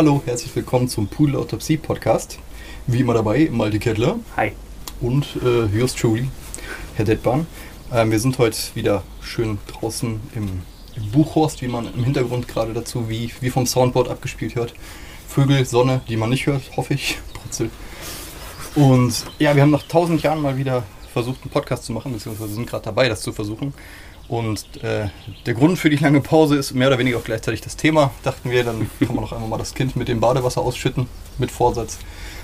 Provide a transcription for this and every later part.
hallo, herzlich willkommen zum Pudel Autopsie Podcast. Wie immer dabei, Malte Kettler. Hi. Und äh, yours truly, Herr Detban. Ähm, wir sind heute wieder schön draußen im, im, Buchhorst, wie man im Hintergrund gerade dazu, wie, wie vom Soundboard abgespielt hört. Vögel, Sonne, die man nicht hört, hoffe ich. Brutzel. Und ja, wir haben nach tausend Jahren mal wieder versucht, einen Podcast zu machen, beziehungsweise sind gerade dabei, das zu versuchen. Und äh, der Grund für die lange Pause ist mehr oder weniger auch gleichzeitig das Thema. Dachten wir, dann kann man noch einmal mal das Kind mit dem Badewasser ausschütten, mit Vorsatz.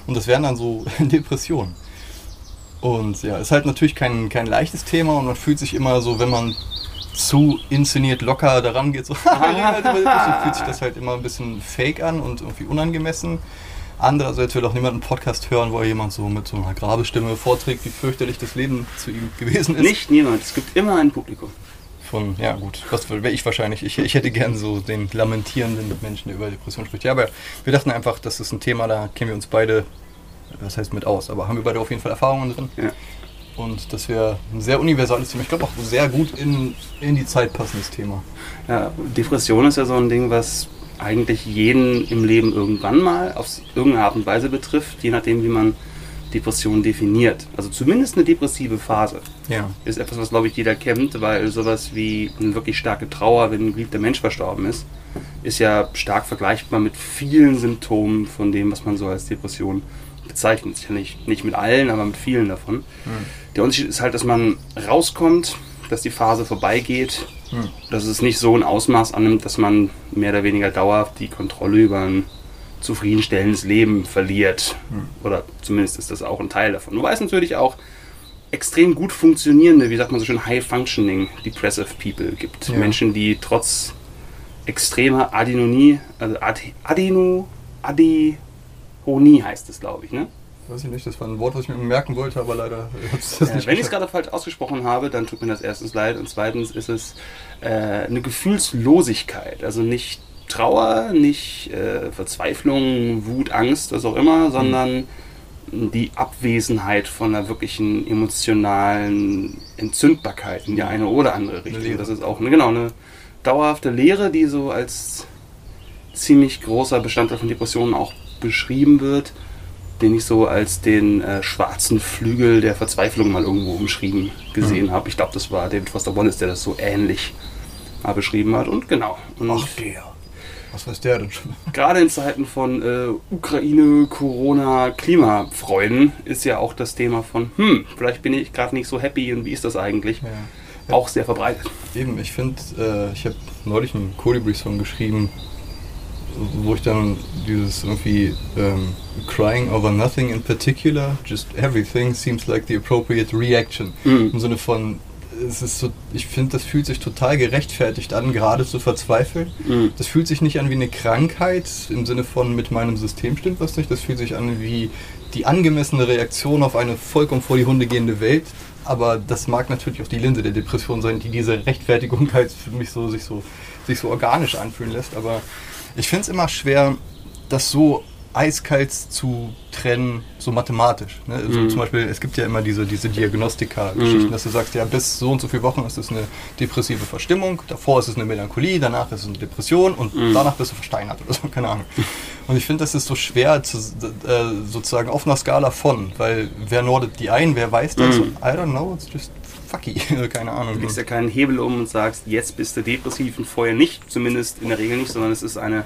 Und das wären dann so Depressionen. Und ja, ist halt natürlich kein, kein leichtes Thema und man fühlt sich immer so, wenn man zu inszeniert locker daran geht, so, fühlt sich das halt immer ein bisschen fake an und irgendwie unangemessen. Andererseits will auch niemand einen Podcast hören, wo jemand so mit so einer Grabestimme vorträgt, wie fürchterlich das Leben zu ihm gewesen ist. Nicht niemand, es gibt immer ein Publikum. Von, ja gut, was wäre ich wahrscheinlich. Ich, ich hätte gern so den lamentierenden Menschen, der über Depression spricht. Ja, aber wir dachten einfach, das ist ein Thema, da kennen wir uns beide, das heißt mit aus, aber haben wir beide auf jeden Fall Erfahrungen drin. Ja. Und das wäre ein sehr universales Thema. Ich glaube auch sehr gut in, in die Zeit passendes Thema. Ja, Depression ist ja so ein Ding, was eigentlich jeden im Leben irgendwann mal auf irgendeine Art und Weise betrifft, je nachdem, wie man Depression definiert. Also zumindest eine depressive Phase ja. ist etwas, was glaube ich jeder kennt, weil sowas wie eine wirklich starke Trauer, wenn ein geliebter Mensch verstorben ist, ist ja stark vergleichbar mit vielen Symptomen von dem, was man so als Depression bezeichnet. Sicher nicht, nicht mit allen, aber mit vielen davon. Mhm. Der Unterschied ist halt, dass man rauskommt, dass die Phase vorbeigeht, hm. dass es nicht so ein Ausmaß annimmt, dass man mehr oder weniger dauerhaft die Kontrolle über ein zufriedenstellendes Leben verliert. Hm. Oder zumindest ist das auch ein Teil davon. Wobei es natürlich auch extrem gut funktionierende, wie sagt man so schön, high-functioning depressive people gibt. Ja. Menschen, die trotz extremer Adenonie, also Adeno, Adehonie heißt es, glaube ich, ne? Weiß ich nicht, das war ein Wort, was ich mir merken wollte, aber leider habe ich das ja, nicht Wenn ich es gerade falsch ausgesprochen habe, dann tut mir das erstens leid und zweitens ist es äh, eine Gefühlslosigkeit. Also nicht Trauer, nicht äh, Verzweiflung, Wut, Angst, was auch immer, sondern die Abwesenheit von einer wirklichen emotionalen Entzündbarkeit in die eine oder andere Richtung. Das ist auch eine, genau, eine dauerhafte Lehre, die so als ziemlich großer Bestandteil von Depressionen auch beschrieben wird den ich so als den äh, schwarzen Flügel der Verzweiflung mal irgendwo umschrieben gesehen mhm. habe. Ich glaube, das war David Foster Wallace, der das so ähnlich mal beschrieben hat. Und genau. Und Ach, der. Was weiß der denn schon? Gerade in Zeiten von äh, Ukraine, Corona, Klimafreuden ist ja auch das Thema von, hm, vielleicht bin ich gerade nicht so happy und wie ist das eigentlich? Ja. Ja. Auch sehr verbreitet. Eben, ich finde, äh, ich habe neulich einen Colibri-Song geschrieben, wo ich dann dieses irgendwie ähm, crying over nothing in particular, just everything seems like the appropriate reaction. Mhm. Im Sinne von, es ist so, ich finde, das fühlt sich total gerechtfertigt an, gerade zu verzweifeln. Mhm. Das fühlt sich nicht an wie eine Krankheit im Sinne von mit meinem System stimmt was nicht. Das fühlt sich an wie die angemessene Reaktion auf eine vollkommen vor die Hunde gehende Welt. Aber das mag natürlich auch die Linse der Depression sein, die diese Rechtfertigung halt für mich so sich so sich so organisch anfühlen lässt. Aber ich finde es immer schwer, das so eiskalt zu trennen, so mathematisch. Ne? Also mm. Zum Beispiel, es gibt ja immer diese, diese Diagnostika-Geschichten, mm. dass du sagst, ja, bis so und so viele Wochen ist es eine depressive Verstimmung, davor ist es eine Melancholie, danach ist es eine Depression und mm. danach bist du versteinert oder so, keine Ahnung. Und ich finde, das ist so schwer, zu, äh, sozusagen auf einer Skala von, weil wer nordet die ein, wer weiß das? So, I don't know, it's just fucky, keine Ahnung. Du legst ja keinen Hebel um und sagst, jetzt bist du depressiv und vorher nicht, zumindest in der Regel nicht, sondern es ist eine,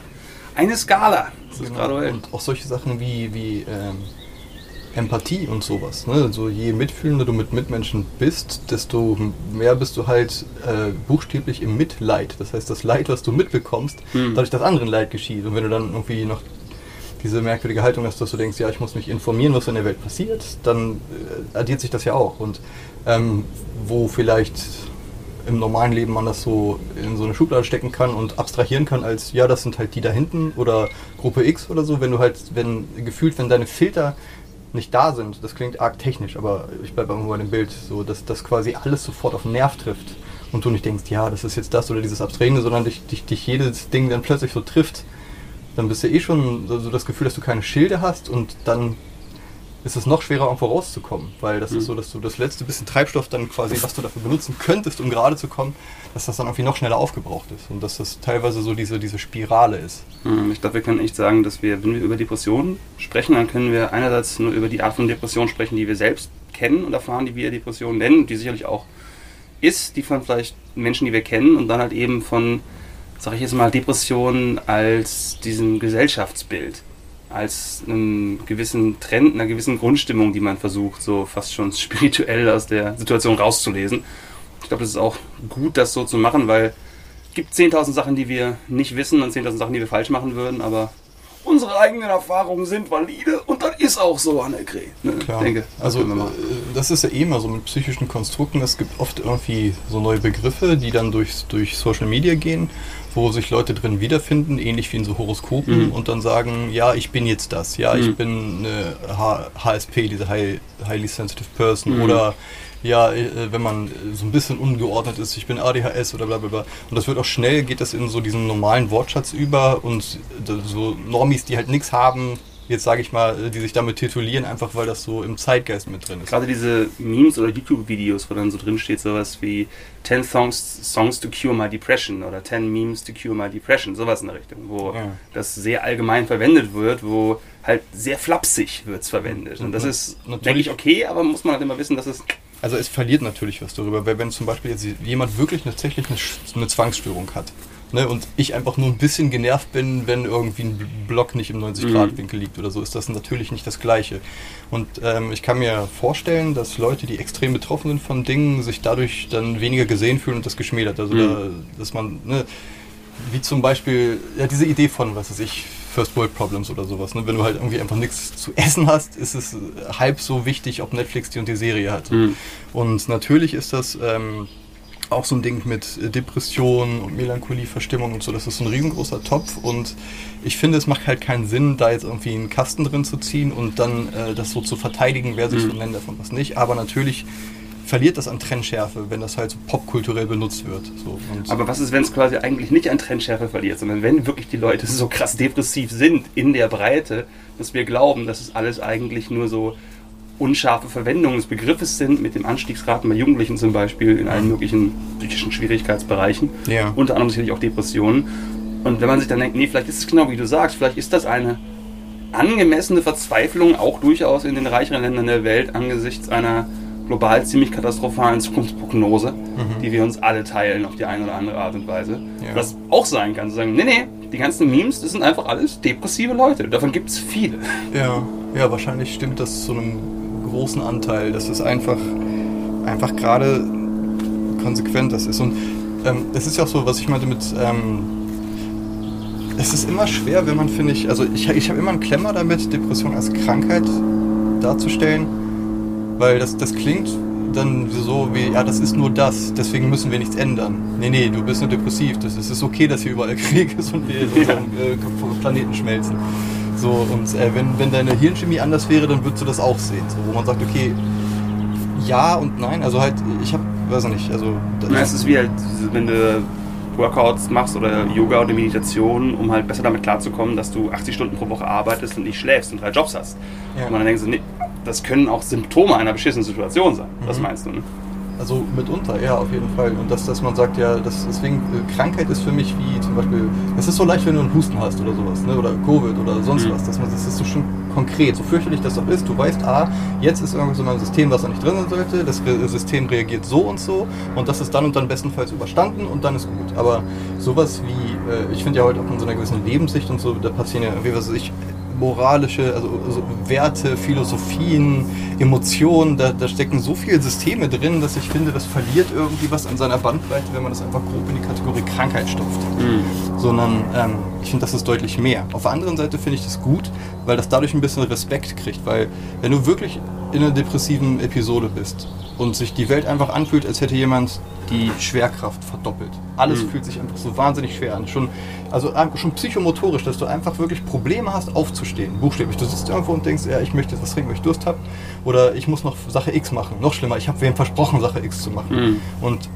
eine Skala. Das ist genau. Und auch solche Sachen wie, wie ähm, Empathie und sowas. Ne? Also je mitfühlender du mit Mitmenschen bist, desto mehr bist du halt äh, buchstäblich im Mitleid. Das heißt, das Leid, was du mitbekommst, hm. dadurch, dass anderen Leid geschieht. Und wenn du dann irgendwie noch diese merkwürdige Haltung hast, dass du denkst, ja, ich muss mich informieren, was in der Welt passiert, dann äh, addiert sich das ja auch. Und ähm, wo vielleicht im normalen Leben man das so in so eine Schublade stecken kann und abstrahieren kann als, ja, das sind halt die da hinten oder Gruppe X oder so, wenn du halt, wenn gefühlt, wenn deine Filter nicht da sind, das klingt arg technisch, aber ich bleibe irgendwo bei dem Bild, so, dass das quasi alles sofort auf den Nerv trifft und du nicht denkst, ja, das ist jetzt das oder dieses Abstrahierende, sondern dich, dich, dich jedes Ding dann plötzlich so trifft, dann bist du eh schon so das Gefühl, dass du keine Schilde hast und dann ist es noch schwerer, irgendwo rauszukommen. Weil das mhm. ist so, dass du das letzte bisschen Treibstoff dann quasi, was du dafür benutzen könntest, um gerade zu kommen, dass das dann irgendwie noch schneller aufgebraucht ist. Und dass das teilweise so diese, diese Spirale ist. Mhm. Ich glaube, wir können echt sagen, dass wir, wenn wir über Depressionen sprechen, dann können wir einerseits nur über die Art von Depression sprechen, die wir selbst kennen und erfahren, die wir Depressionen nennen, die sicherlich auch ist, die von vielleicht Menschen, die wir kennen, und dann halt eben von, sag ich jetzt mal, Depressionen als diesem Gesellschaftsbild als einen gewissen Trend, einer gewissen Grundstimmung, die man versucht, so fast schon spirituell aus der Situation rauszulesen. Ich glaube, es ist auch gut, das so zu machen, weil es gibt 10.000 Sachen, die wir nicht wissen und 10.000 Sachen, die wir falsch machen würden, aber unsere eigenen Erfahrungen sind valide und das ist auch so, Annegret. Ne? Klar. Denke, also äh, das ist ja eh immer so mit psychischen Konstrukten. Es gibt oft irgendwie so neue Begriffe, die dann durch, durch Social Media gehen wo sich Leute drin wiederfinden, ähnlich wie in so Horoskopen, mhm. und dann sagen, ja, ich bin jetzt das, ja, mhm. ich bin eine H HSP, diese High, Highly Sensitive Person, mhm. oder ja, äh, wenn man so ein bisschen ungeordnet ist, ich bin ADHS oder bla bla bla. Und das wird auch schnell, geht das in so diesen normalen Wortschatz über und so Normis, die halt nichts haben, jetzt sage ich mal, die sich damit titulieren, einfach weil das so im Zeitgeist mit drin ist. Gerade diese Memes oder YouTube-Videos, wo dann so drin steht, sowas wie 10 songs, songs to cure my depression oder 10 Memes to cure my depression, sowas in der Richtung, wo ja. das sehr allgemein verwendet wird, wo halt sehr flapsig wird es verwendet. Und das ist, denke ich, okay, aber muss man halt immer wissen, dass es also es verliert natürlich was darüber, weil wenn zum Beispiel jetzt jemand wirklich tatsächlich eine, eine Zwangsstörung hat, Ne, und ich einfach nur ein bisschen genervt bin, wenn irgendwie ein Block nicht im 90-Grad-Winkel mhm. liegt oder so, ist das natürlich nicht das Gleiche. Und ähm, ich kann mir vorstellen, dass Leute, die extrem betroffen sind von Dingen, sich dadurch dann weniger gesehen fühlen und das geschmälert. Also, mhm. da, dass man, ne, wie zum Beispiel, ja, diese Idee von, was weiß ich, First World Problems oder sowas. Ne? Wenn du halt irgendwie einfach nichts zu essen hast, ist es halb so wichtig, ob Netflix die und die Serie hat. Mhm. Und natürlich ist das. Ähm, auch so ein Ding mit Depression und Melancholie, Verstimmung und so. Das ist so ein riesengroßer Topf und ich finde, es macht halt keinen Sinn, da jetzt irgendwie einen Kasten drin zu ziehen und dann äh, das so zu verteidigen, wer sich mhm. so nennt davon was nicht. Aber natürlich verliert das an Trendschärfe, wenn das halt so popkulturell benutzt wird. So, Aber was ist, wenn es quasi eigentlich nicht an Trendschärfe verliert, sondern wenn wirklich die Leute so krass depressiv sind in der Breite, dass wir glauben, dass es alles eigentlich nur so unscharfe Verwendung des Begriffes sind, mit dem Anstiegsraten bei Jugendlichen zum Beispiel in allen möglichen psychischen Schwierigkeitsbereichen, ja. unter anderem sicherlich auch Depressionen. Und wenn man sich dann denkt, nee, vielleicht ist es genau wie du sagst, vielleicht ist das eine angemessene Verzweiflung auch durchaus in den reicheren Ländern der Welt angesichts einer global ziemlich katastrophalen Zukunftsprognose, mhm. die wir uns alle teilen auf die eine oder andere Art und Weise. Ja. Was auch sein kann, zu sagen, nee, nee, die ganzen Memes, das sind einfach alles depressive Leute. Davon gibt es viele. Ja, ja, wahrscheinlich stimmt das zu einem großen Anteil, dass es einfach, einfach gerade konsequent das ist. Und ähm, es ist ja auch so, was ich meinte mit, ähm, es ist immer schwer, wenn man, finde ich, also ich, ich habe immer einen Klemmer damit, Depression als Krankheit darzustellen, weil das, das klingt dann so wie, ja, das ist nur das, deswegen müssen wir nichts ändern. Nee, nee, du bist nur depressiv, das ist, es ist okay, dass hier überall Krieg ist und wir in unserem äh, Planeten schmelzen. So, und äh, wenn, wenn deine Hirnchemie anders wäre, dann würdest du das auch sehen. So, wo man sagt, okay, ja und nein. Also halt, ich habe, weiß ich nicht, also. Na, es ist wie halt, wenn du Workouts machst oder Yoga oder Meditation, um halt besser damit klarzukommen, dass du 80 Stunden pro Woche arbeitest und nicht schläfst und drei Jobs hast. Ja. Und man dann denkt so, nee, das können auch Symptome einer beschissenen Situation sein. Mhm. Das meinst du, ne? Also mitunter, ja, auf jeden Fall. Und dass, dass man sagt, ja, das, deswegen, äh, Krankheit ist für mich wie zum Beispiel, es ist so leicht, wenn du einen Husten hast oder sowas, ne? oder Covid oder sonst mhm. was. Dass man, das ist so schon konkret, so fürchterlich das auch ist. Du weißt, ah, jetzt ist irgendwie so ein System, was da nicht drin sein sollte, das System reagiert so und so und das ist dann und dann bestenfalls überstanden und dann ist gut. Aber sowas wie, äh, ich finde ja heute auch in so einer gewissen Lebenssicht und so, da passieren ja, wie was weiß ich, moralische, also, also Werte, Philosophien, Emotionen, da, da, stecken so viele Systeme drin, dass ich finde, das verliert irgendwie was an seiner Bandbreite, wenn man das einfach grob in die Kategorie Krankheit stopft. Mhm. Sondern ähm, ich finde, das ist deutlich mehr. Auf der anderen Seite finde ich das gut, weil das dadurch ein bisschen Respekt kriegt, weil wenn du wirklich in einer depressiven Episode bist und sich die Welt einfach anfühlt, als hätte jemand die Schwerkraft verdoppelt. Alles mhm. fühlt sich einfach so wahnsinnig schwer an. Schon, also schon psychomotorisch, dass du einfach wirklich Probleme hast, aufzustehen. Buchstäblich. Du sitzt irgendwo und denkst, ja, ich möchte was trinken, weil ich Durst habe. Oder ich muss noch Sache X machen. Noch schlimmer, ich habe wem versprochen, Sache X zu machen. Mhm. Und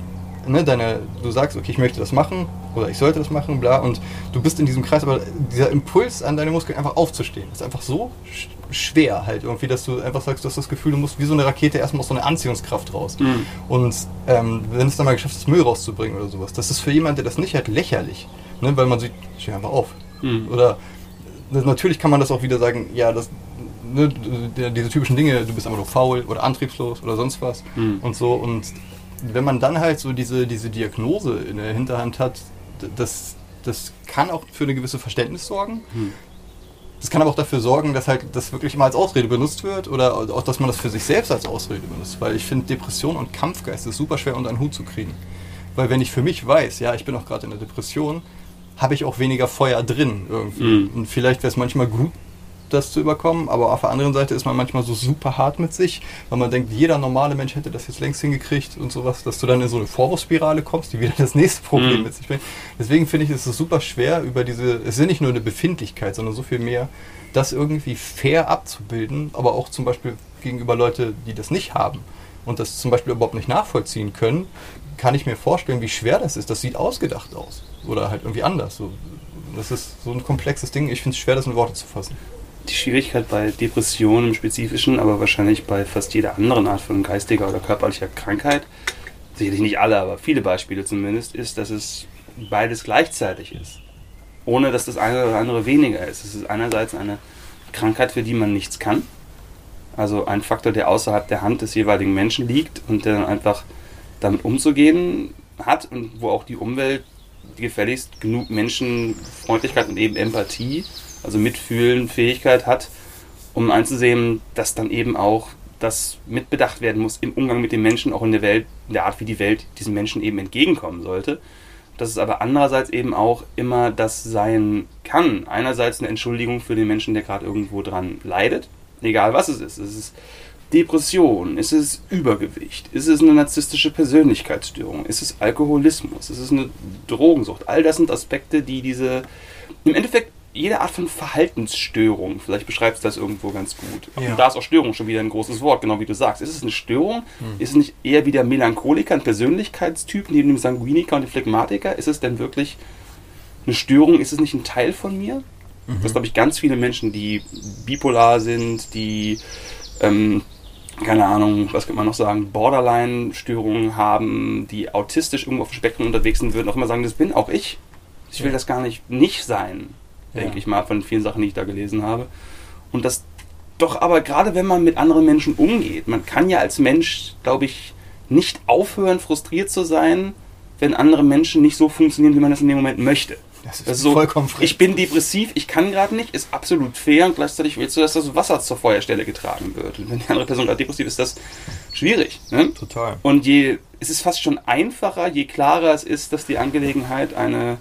ne, deine, du sagst, okay, ich möchte das machen, oder ich sollte das machen, bla. Und du bist in diesem Kreis, aber dieser Impuls an deine Muskeln einfach aufzustehen, ist einfach so sch schwer halt irgendwie, dass du einfach sagst, du hast das Gefühl, du musst wie so eine Rakete erstmal aus so eine Anziehungskraft raus. Mhm. Und ähm, wenn es dann mal geschafft ist, Müll rauszubringen oder sowas, das ist für jemanden, der das nicht hat, lächerlich. Ne? Weil man sieht, steh einfach auf. Mhm. Oder natürlich kann man das auch wieder sagen, ja, das, ne, diese typischen Dinge, du bist einfach nur faul oder antriebslos oder sonst was Mhm. und so. Und wenn man dann halt so diese, diese Diagnose in der Hinterhand hat, das, das kann auch für eine gewisse Verständnis sorgen. Mhm. Das kann aber auch dafür sorgen, dass halt das wirklich mal als Ausrede benutzt wird oder auch, dass man das für sich selbst als Ausrede benutzt. Weil ich finde, Depression und Kampfgeist ist super schwer unter einen Hut zu kriegen. Weil wenn ich für mich weiß, ja, ich bin auch gerade in der Depression, habe ich auch weniger Feuer drin irgendwie. Mhm. Und vielleicht wäre es manchmal gut, das zu überkommen, aber auf der anderen Seite ist man manchmal so super hart mit sich, weil man denkt, jeder normale Mensch hätte das jetzt längst hingekriegt und sowas, dass du dann in so eine Vorwurfsspirale kommst, die wieder das nächste Problem Mhm. mit sich bringt. Deswegen finde ich es ist super schwer über diese, es ist ja nicht nur eine Befindlichkeit, sondern so viel mehr, das irgendwie fair abzubilden, aber auch zum Beispiel gegenüber Leute, die das nicht haben und das zum Beispiel überhaupt nicht nachvollziehen können, kann ich mir vorstellen, wie schwer das ist. Das sieht ausgedacht aus oder halt irgendwie anders. So, das ist so ein komplexes Ding. Ich finde es schwer, das in Worte zu fassen. Die Schwierigkeit bei Depressionen im Spezifischen, aber wahrscheinlich bei fast jeder anderen Art von geistiger oder körperlicher Krankheit, sicherlich nicht alle, aber viele Beispiele zumindest, ist, dass es beides gleichzeitig ist. Ohne dass das eine oder andere weniger ist. Es ist einerseits eine Krankheit, für die man nichts kann. Also ein Faktor, der außerhalb der Hand des jeweiligen Menschen liegt und der dann einfach damit umzugehen hat und wo auch die Umwelt gefälligst genug Menschenfreundlichkeit und eben Empathie, also Mitfühlen, Fähigkeit hat, um einzusehen, dass dann eben auch das mitbedacht werden muss im Umgang mit den Menschen, auch in der Welt, in der Art, wie die Welt diesen Menschen eben entgegenkommen sollte. Dass es aber andererseits eben auch immer das sein kann. Einerseits eine Entschuldigung für den Menschen, der gerade irgendwo dran leidet, egal was es ist. Es ist Depression, ist es Übergewicht, ist es eine narzisstische Persönlichkeitsstörung, ist es Alkoholismus, ist es eine Drogensucht. All das sind Aspekte, die diese, im Endeffekt jede Art von Verhaltensstörung, vielleicht beschreibst du das irgendwo ganz gut. Ja. Und da ist auch Störung schon wieder ein großes Wort, genau wie du sagst. Ist es eine Störung? Ist es nicht eher wie der Melancholiker, ein Persönlichkeitstyp neben dem Sanguiniker und dem Phlegmatiker? Ist es denn wirklich eine Störung? Ist es nicht ein Teil von mir? Das glaube ich ganz viele Menschen, die bipolar sind, die ähm, keine Ahnung, was könnte man noch sagen, Borderline-Störungen haben, die autistisch irgendwo auf dem Spektrum unterwegs sind, würden auch immer sagen, das bin auch ich. Ich will Ja. das gar nicht nicht sein, denke Ja. ich mal, von vielen Sachen, die ich da gelesen habe. Und das doch aber gerade wenn man mit anderen Menschen umgeht, man kann ja als Mensch, glaube ich, nicht aufhören, frustriert zu sein, wenn andere Menschen nicht so funktionieren, wie man das in dem Moment möchte. Das ist Das ist so, vollkommen frech. ich bin depressiv, ich kann gerade nicht, ist absolut fair und gleichzeitig willst du, dass das Wasser zur Feuerstelle getragen wird. Und wenn die andere Person gerade depressiv ist, ist das schwierig. Ne? Total. Und je, es ist fast schon einfacher, je klarer es ist, dass die Angelegenheit eine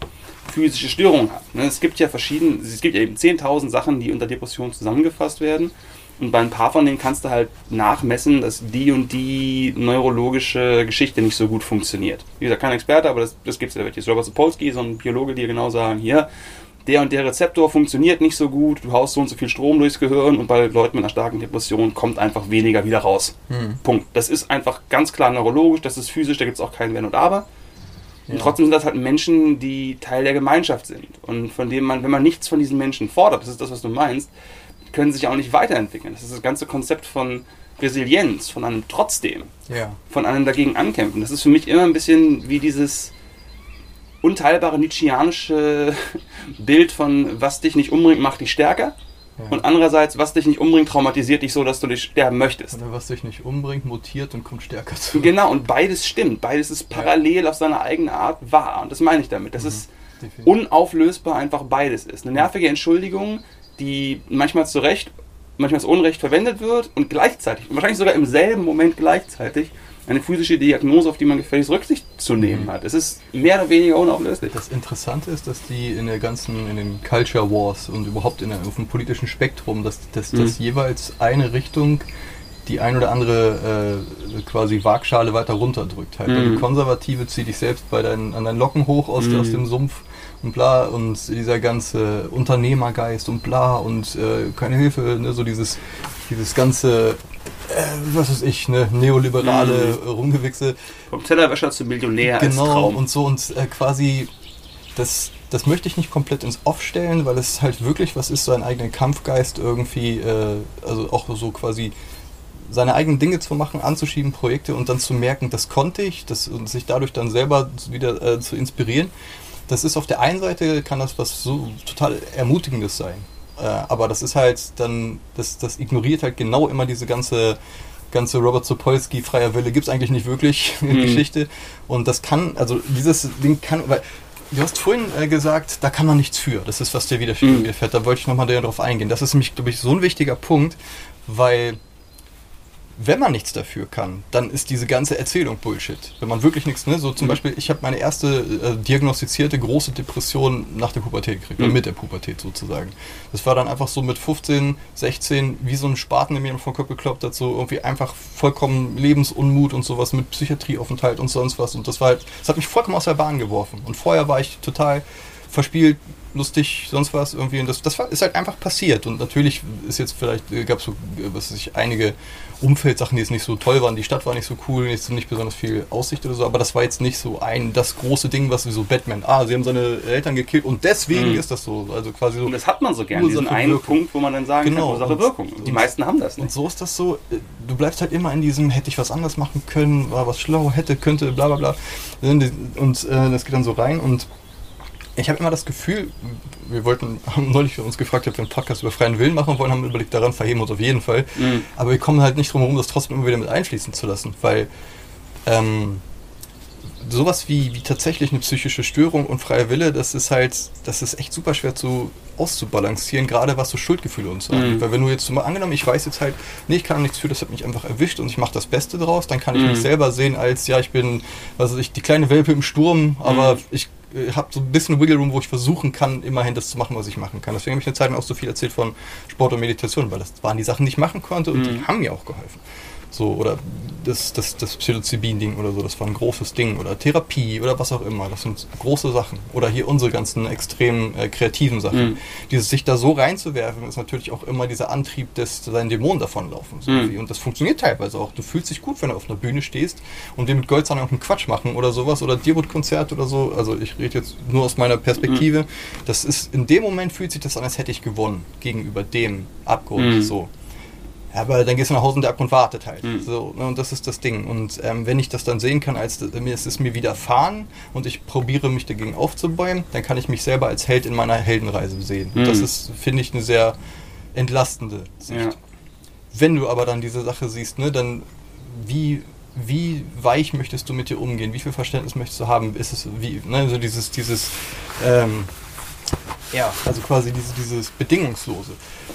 physische Störung hat. Ne? Es gibt ja verschiedene, es gibt ja eben 10.000 Sachen, die unter Depression zusammengefasst werden. Und bei ein paar von denen kannst du halt nachmessen, dass die und die neurologische Geschichte nicht so gut funktioniert. Wie gesagt, kein Experte, aber das, das gibt es ja wirklich. Robert Sapolsky, so ein Biologe, die genau sagen, hier, der und der Rezeptor funktioniert nicht so gut, du haust so und so viel Strom durchs Gehirn und bei Leuten mit einer starken Depression kommt einfach weniger wieder raus. Hm. Punkt. Das ist einfach ganz klar neurologisch, das ist physisch, da gibt es auch kein Wenn und Aber. Und Ja. trotzdem sind das halt Menschen, die Teil der Gemeinschaft sind. Und von dem man, wenn man nichts von diesen Menschen fordert, das ist das, was du meinst, können sie sich auch nicht weiterentwickeln. Das ist das ganze Konzept von Resilienz, von einem Trotzdem, Ja. von einem dagegen ankämpfen. Das ist für mich immer ein bisschen wie dieses unteilbare Nietzscheanische Bild von was dich nicht umbringt, macht dich stärker. Ja. Und andererseits, was dich nicht umbringt, traumatisiert dich so, dass du dich sterben möchtest. Oder was dich nicht umbringt, mutiert und kommt stärker zu. Genau, und beides stimmt. Beides ist parallel auf seine eigene Art wahr. Und das meine ich damit. Das ist Definitiv. unauflösbar einfach beides ist. Eine nervige Entschuldigung, die manchmal zu Recht, manchmal zu Unrecht verwendet wird und gleichzeitig, wahrscheinlich sogar im selben Moment gleichzeitig, eine physische Diagnose, auf die man gefälligst Rücksicht zu nehmen Mhm. hat. Es ist mehr oder weniger unauflöslich. Das Interessante ist, dass die in der ganzen, in den Culture Wars und überhaupt in der, auf dem politischen Spektrum, dass, dass, Mhm. dass jeweils eine Richtung die ein oder andere äh, quasi Waagschale weiter runterdrückt. Halt. Mhm. Die Konservative zieht dich selbst bei deinen, an deinen Locken hoch aus, Mhm. aus dem Sumpf und bla und dieser ganze Unternehmergeist und bla und äh, keine Hilfe, ne, so dieses, dieses ganze, äh, was weiß ich, ne, neoliberale Mhm. Rumgewichse. Vom Tellerwäscher zum Millionär als Genau, Traum. und so und äh, quasi das, das möchte ich nicht komplett ins Off stellen, weil es halt wirklich was ist, seinen eigenen Kampfgeist irgendwie, äh, also auch so quasi seine eigenen Dinge zu machen, anzuschieben, Projekte und dann zu merken, das konnte ich, das, und sich dadurch dann selber wieder äh, zu inspirieren. Das ist auf der einen Seite, kann das was so total Ermutigendes sein. Äh, aber das ist halt dann, das, das ignoriert halt genau immer diese ganze ganze Robert Sapolsky freier Wille gibt es eigentlich nicht wirklich in der mhm. Geschichte. Und das kann, also dieses Ding kann, weil du hast vorhin äh, gesagt, da kann man nichts für. Das ist, was dir wieder mhm. fährt. Da wollte ich nochmal darauf eingehen. Das ist nämlich, glaube ich, so ein wichtiger Punkt, weil wenn man nichts dafür kann, dann ist diese ganze Erzählung Bullshit. Wenn man wirklich nichts, ne, so zum mhm. Beispiel, ich habe meine erste äh, diagnostizierte große Depression nach der Pubertät gekriegt, mhm. oder mit der Pubertät sozusagen. Das war dann einfach so mit 15, 16, wie so ein Spaten in mir vom Kopf gekloppt hat, so irgendwie einfach vollkommen Lebensunmut und sowas mit Psychiatrieaufenthalt und sonst was. Und das war halt, das hat mich vollkommen aus der Bahn geworfen. Und vorher war ich total verspielt, lustig, sonst was irgendwie. Und das, das war, ist halt einfach passiert. Und natürlich ist jetzt vielleicht, äh, gab es so, äh, was weiß ich, einige Umfeldsachen, die jetzt nicht so toll waren. Die Stadt war nicht so cool, jetzt nicht besonders viel Aussicht oder so, aber das war jetzt nicht so ein, das große Ding, was so Batman, ah, sie haben seine Eltern gekillt und deswegen mhm. ist das so. Also quasi so. Und das hat man so gerne, diesen einen Wirkung. Punkt, wo man dann sagen genau. kann, Ursache Wirkung. Die meisten haben das nicht. Und so ist das so, äh, du bleibst halt immer in diesem, hätte ich was anders machen können, war was schlau, hätte, könnte, bla bla bla. Und das geht dann so rein und ich habe immer das Gefühl, wir wollten, haben neulich uns gefragt, ob wir einen Podcast über freien Willen machen wollen, haben überlegt, daran verheben wir uns auf jeden Fall. Mhm. Aber wir kommen halt nicht drum herum, das trotzdem immer wieder mit einfließen zu lassen, weil ähm, sowas wie, wie tatsächlich eine psychische Störung und freier Wille, das ist halt, das ist echt super schwer zu auszubalancieren, gerade was so Schuldgefühle und so mhm. Weil wenn du jetzt mal angenommen, ich weiß jetzt halt, nee, ich kann nichts für, das hat mich einfach erwischt und ich mache das Beste draus, dann kann ich mhm. mich selber sehen als, ja, ich bin, was weiß ich, die kleine Welpe im Sturm, aber mhm. ich äh, habe so ein bisschen Wiggle Room, wo ich versuchen kann, immerhin das zu machen, was ich machen kann. Deswegen habe ich eine Zeit lang auch so viel erzählt von Sport und Meditation, weil das waren die Sachen, die ich machen konnte und mhm. die haben mir auch geholfen. So, oder das, das, das Psilocybin-Ding oder so, das war ein großes Ding. Oder Therapie oder was auch immer. Das sind große Sachen. Oder hier unsere ganzen extrem äh, kreativen Sachen. Mhm. Dieses sich da so reinzuwerfen, ist natürlich auch immer dieser Antrieb, dass seinen Dämonen davonlaufen. So mhm. Und das funktioniert teilweise auch. Du fühlst dich gut, wenn du auf einer Bühne stehst und wir mit Goldzahn irgendeinen Quatsch machen oder sowas. Oder Dirwood-Konzert oder so. Also ich rede jetzt nur aus meiner Perspektive. Mhm. Das ist, in dem Moment fühlt sich das an, als hätte ich gewonnen gegenüber dem Abgrund. Mhm. So. Aber dann gehst du nach Hause und der Abgrund wartet halt. Mhm. So, ne, und das ist das Ding. Und ähm, wenn ich das dann sehen kann, als mir es ist mir widerfahren und ich probiere mich dagegen aufzubäumen, dann kann ich mich selber als Held in meiner Heldenreise sehen. Mhm. Und das ist, finde ich, eine sehr entlastende Sicht. Ja. Wenn du aber dann diese Sache siehst, ne, dann wie, wie weich möchtest du mit dir umgehen? Wie viel Verständnis möchtest du haben? Ist es wie, ne, also dieses, dieses, ähm, ja, also quasi dieses, dieses Bedingungslose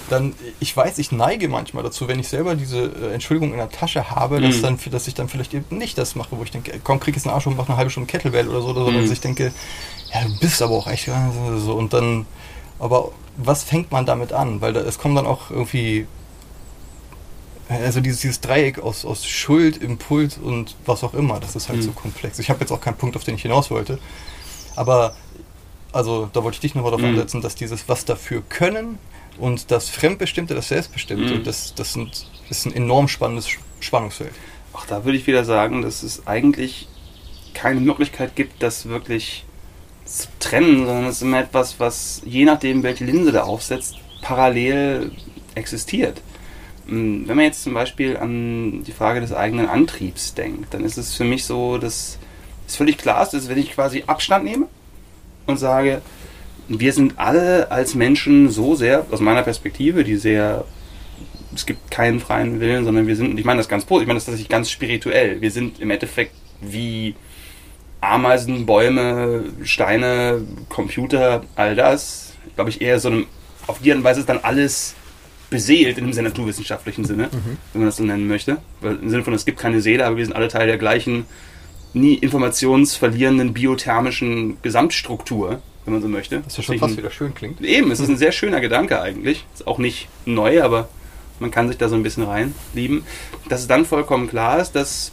dann, ich weiß, ich neige manchmal dazu, wenn ich selber diese äh, Entschuldigung in der Tasche habe, dass, mhm. dann, dass ich dann vielleicht eben nicht das mache, wo ich denke, komm, krieg jetzt einen Arsch und mach eine halbe Stunde Kettlebell oder so, oder so, mhm. dass ich denke, ja, du bist aber auch echt so und dann, aber was fängt man damit an? Weil da, es kommt dann auch irgendwie, also dieses, dieses Dreieck aus, aus Schuld, Impuls und was auch immer, das ist halt mhm. so komplex. Ich habe jetzt auch keinen Punkt, auf den ich hinaus wollte, aber also da wollte ich dich nochmal darauf mhm. ansetzen, dass dieses was dafür können und das Fremdbestimmte, das Selbstbestimmte, mhm. das, das, sind, ist ein enorm spannendes Spannungsfeld. Auch da würde ich wieder sagen, dass es eigentlich keine Möglichkeit gibt, das wirklich zu trennen, sondern es ist immer etwas, was je nachdem, welche Linse da aufsetzt, parallel existiert. Hm, wenn man jetzt zum Beispiel an die Frage des eigenen Antriebs denkt, dann ist es für mich so, dass es völlig klar ist, dass wenn ich quasi Abstand nehme und sage, wir sind alle als Menschen so sehr, aus meiner Perspektive, die sehr, es gibt keinen freien Willen, sondern wir sind, und ich meine das ganz positiv, ich meine das tatsächlich ganz spirituell. Wir sind im Endeffekt wie Ameisen, Bäume, Steine, Computer, all das. Glaube ich eher so einem, auf die Art und Weise ist dann alles beseelt in einem sehr naturwissenschaftlichen Sinne, mhm. wenn man das so nennen möchte. Weil Im Sinne von, es gibt keine Seele, aber wir sind alle Teil der gleichen, nie informationsverlierenden biothermischen Gesamtstruktur wenn man so möchte. Was ja schon fast wieder schön klingt. Eben, es ist ein sehr schöner Gedanke eigentlich. Ist auch nicht neu, aber man kann sich da so ein bisschen reinlieben. Dass es dann vollkommen klar ist, dass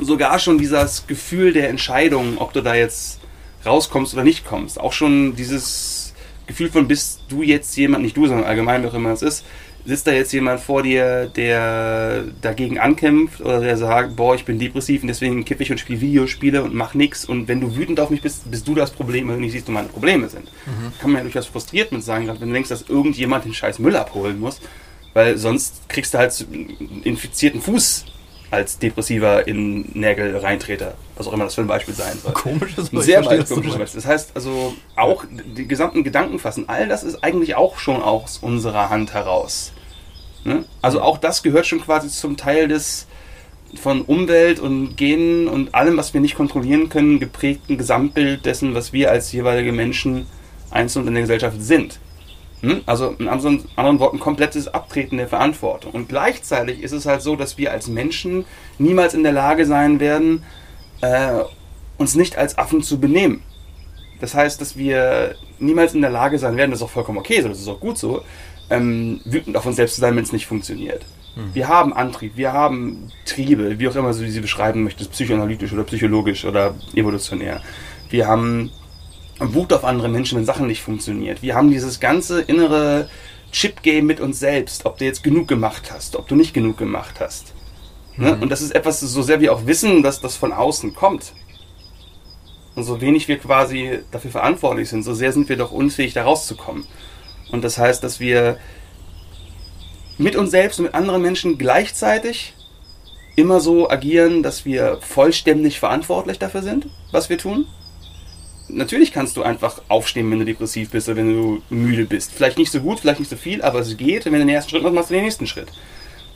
sogar schon dieses Gefühl der Entscheidung, ob du da jetzt rauskommst oder nicht kommst, auch schon dieses Gefühl von bist du jetzt jemand, nicht du, sondern allgemein, wie auch immer es ist, sitzt da jetzt jemand vor dir, der dagegen ankämpft oder der sagt, boah, ich bin depressiv und deswegen kippe ich und spiele Videospiele und mach nichts und wenn du wütend auf mich bist, bist du das Problem und nicht siehst, du meine Probleme sind. Mhm. Kann man ja durchaus frustriert mit sagen, wenn du denkst, dass irgendjemand den scheiß Müll abholen muss, weil sonst kriegst du halt einen infizierten Fuß als depressiver in Nägel reintreter. Was auch immer das für ein Beispiel sein soll. Komisches Beispiel. Sehr weit komisches Beispiel. Das heißt also auch die gesamten Gedanken fassen, all das ist eigentlich auch schon aus unserer Hand heraus. Ne? Also auch das gehört schon quasi zum Teil des von Umwelt und Genen und allem, was wir nicht kontrollieren können, geprägten Gesamtbild dessen, was wir als jeweilige Menschen einzeln in der Gesellschaft sind. Hm? Also in anderen, Worten komplettes Abtreten der Verantwortung. Und gleichzeitig ist es halt so, dass wir als Menschen niemals in der Lage sein werden, äh, uns nicht als Affen zu benehmen. Das heißt, dass wir niemals in der Lage sein werden, das ist auch vollkommen okay so, das ist auch gut so, ähm, wütend auf uns selbst zu sein, wenn es nicht funktioniert. Mhm. Wir haben Antrieb, wir haben Triebe, wie auch immer du sie beschreiben möchtest, psychoanalytisch oder psychologisch oder evolutionär. Wir haben Wut auf andere Menschen, wenn Sachen nicht funktionieren. Wir haben dieses ganze innere Chip-Game mit uns selbst, ob du jetzt genug gemacht hast, ob du nicht genug gemacht hast. Ne? Mhm. Und das ist etwas, so sehr wir auch wissen, dass das von außen kommt. Und so wenig wir quasi dafür verantwortlich sind, so sehr sind wir doch unfähig, da rauszukommen. Und das heißt, dass wir mit uns selbst und mit anderen Menschen gleichzeitig immer so agieren, dass wir vollständig verantwortlich dafür sind, was wir tun natürlich kannst du einfach aufstehen, wenn du depressiv bist oder wenn du müde bist. Vielleicht nicht so gut, vielleicht nicht so viel, aber es geht. Und wenn du den ersten Schritt machst, machst du den nächsten Schritt.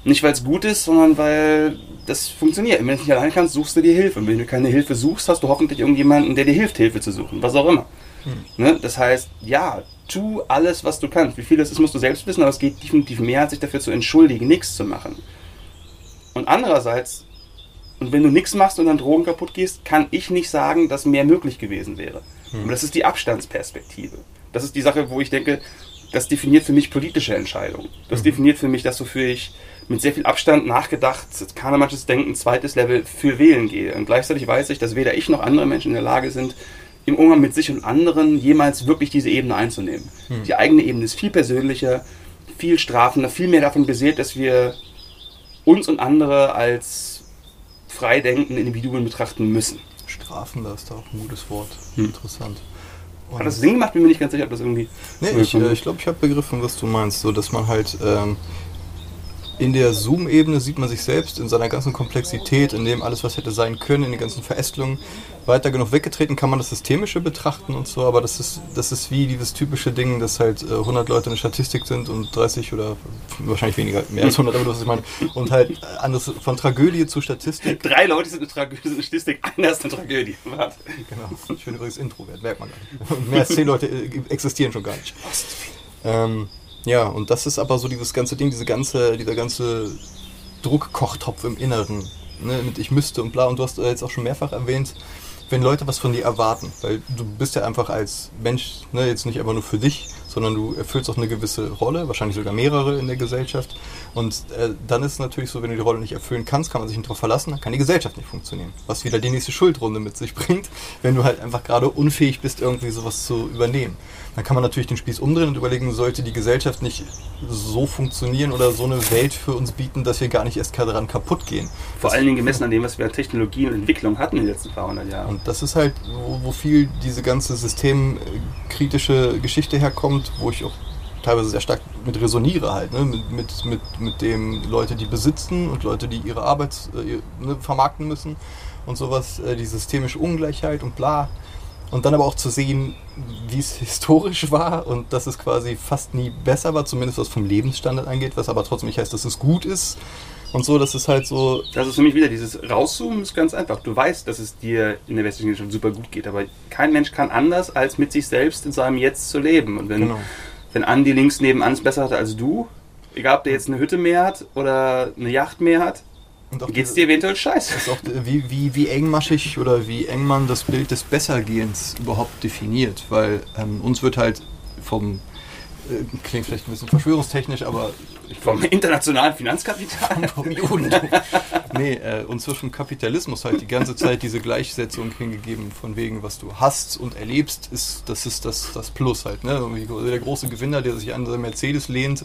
Nicht, weil es gut ist, sondern weil das funktioniert. Und wenn du nicht allein kannst, suchst du dir Hilfe. Und wenn du keine Hilfe suchst, hast du hoffentlich irgendjemanden, der dir hilft, Hilfe zu suchen. Was auch immer. Hm. Ne? Das heißt, ja, tu alles, was du kannst. Wie viel das ist, musst du selbst wissen, aber es geht definitiv mehr, als sich dafür zu entschuldigen, nichts zu machen. Und andererseits und wenn du nichts machst und dann Drogen kaputt gehst, kann ich nicht sagen, dass mehr möglich gewesen wäre. Hm. Und das ist die Abstandsperspektive. Das ist die Sache, wo ich denke, das definiert für mich politische Entscheidungen. Das mhm. definiert für mich, dass wofür ich mit sehr viel Abstand nachgedacht, kahnemannsches Denken, zweites Level für Wählen gehe. Und gleichzeitig weiß ich, dass weder ich noch andere Menschen in der Lage sind, im Umgang mit sich und anderen jemals wirklich diese Ebene einzunehmen. Mhm. Die eigene Ebene ist viel persönlicher, viel strafender, viel mehr davon beseelt, dass wir uns und andere als freidenkende Individuen betrachten müssen. Strafender ist da auch ein gutes Wort. Hm. Interessant. Und Hat das Sinn gemacht? Bin mir nicht ganz sicher, ob das irgendwie. Nee, ich, äh, ich glaube, ich habe begriffen, was du meinst. So, dass man halt ähm, in der Zoom-Ebene sieht man sich selbst in seiner ganzen Komplexität, in dem alles, was hätte sein können, in den ganzen Verästelungen. Weiter genug weggetreten kann man das Systemische betrachten und so, aber das ist, das ist wie dieses typische Ding, dass halt äh, 100 Leute eine Statistik sind und 30 oder wahrscheinlich weniger, mehr als 100, aber das ist meine. Und halt äh, anders von Tragödie zu Statistik. Drei Leute sind eine, Tragödie, eine Statistik, einer ist eine Tragödie. Was? Genau. Ich bin übrigens Introvert, merkt man gar nicht. Und mehr als 10 Leute äh, existieren schon gar nicht. Ähm, ja, und das ist aber so dieses ganze Ding, diese ganze, dieser ganze Druckkochtopf im Inneren. Ne, mit ich müsste und bla. Und du hast jetzt auch schon mehrfach erwähnt, wenn Leute was von dir erwarten, weil du bist ja einfach als Mensch, ne, jetzt nicht einfach nur für dich, sondern du erfüllst auch eine gewisse Rolle, wahrscheinlich sogar mehrere in der Gesellschaft. Und äh, dann ist es natürlich so, wenn du die Rolle nicht erfüllen kannst, kann man sich nicht darauf verlassen, dann kann die Gesellschaft nicht funktionieren. Was wieder die nächste Schuldrunde mit sich bringt, wenn du halt einfach gerade unfähig bist, irgendwie sowas zu übernehmen. Dann kann man natürlich den Spieß umdrehen und überlegen, sollte die Gesellschaft nicht so funktionieren oder so eine Welt für uns bieten, dass wir gar nicht erst daran kaputt gehen. Vor das allen Dingen gemessen an dem, was wir an Technologie und Entwicklung hatten in den letzten paar hundert Jahren. Und das ist halt, wo, wo viel diese ganze systemkritische Geschichte herkommt, wo ich auch teilweise sehr stark mit resoniere halt, ne? mit, mit, mit, mit dem Leute, die besitzen und Leute, die ihre Arbeit äh, ne, vermarkten müssen und sowas, äh, die systemische Ungleichheit und bla. Und dann aber auch zu sehen, wie es historisch war und dass es quasi fast nie besser war, zumindest was vom Lebensstandard angeht, was aber trotzdem nicht heißt, dass es gut ist. Und so, das ist halt so. Das ist für mich wieder dieses Rauszoomen ist ganz einfach. Du weißt, dass es dir in der westlichen Gesellschaft super gut geht, aber kein Mensch kann anders, als mit sich selbst in seinem Jetzt zu leben. Und wenn, genau. wenn Andi links nebenan es besser hatte als du, egal ob der jetzt eine Hütte mehr hat oder eine Yacht mehr hat, Geht es dir eventuell scheiße? Ist auch, wie, wie, wie engmaschig oder wie eng man das Bild des Bessergehens überhaupt definiert, weil ähm, uns wird halt vom, äh, klingt vielleicht ein bisschen verschwörungstechnisch, aber Ich Vom internationalen Finanzkapital? vom Judentum. nee, äh, und zwischen Kapitalismus halt die ganze Zeit diese Gleichsetzung hingegeben, von wegen, was du hast und erlebst, ist, das ist das, das Plus halt. Ne? Irgendwie Der große Gewinner, der sich an seinem Mercedes lehnt,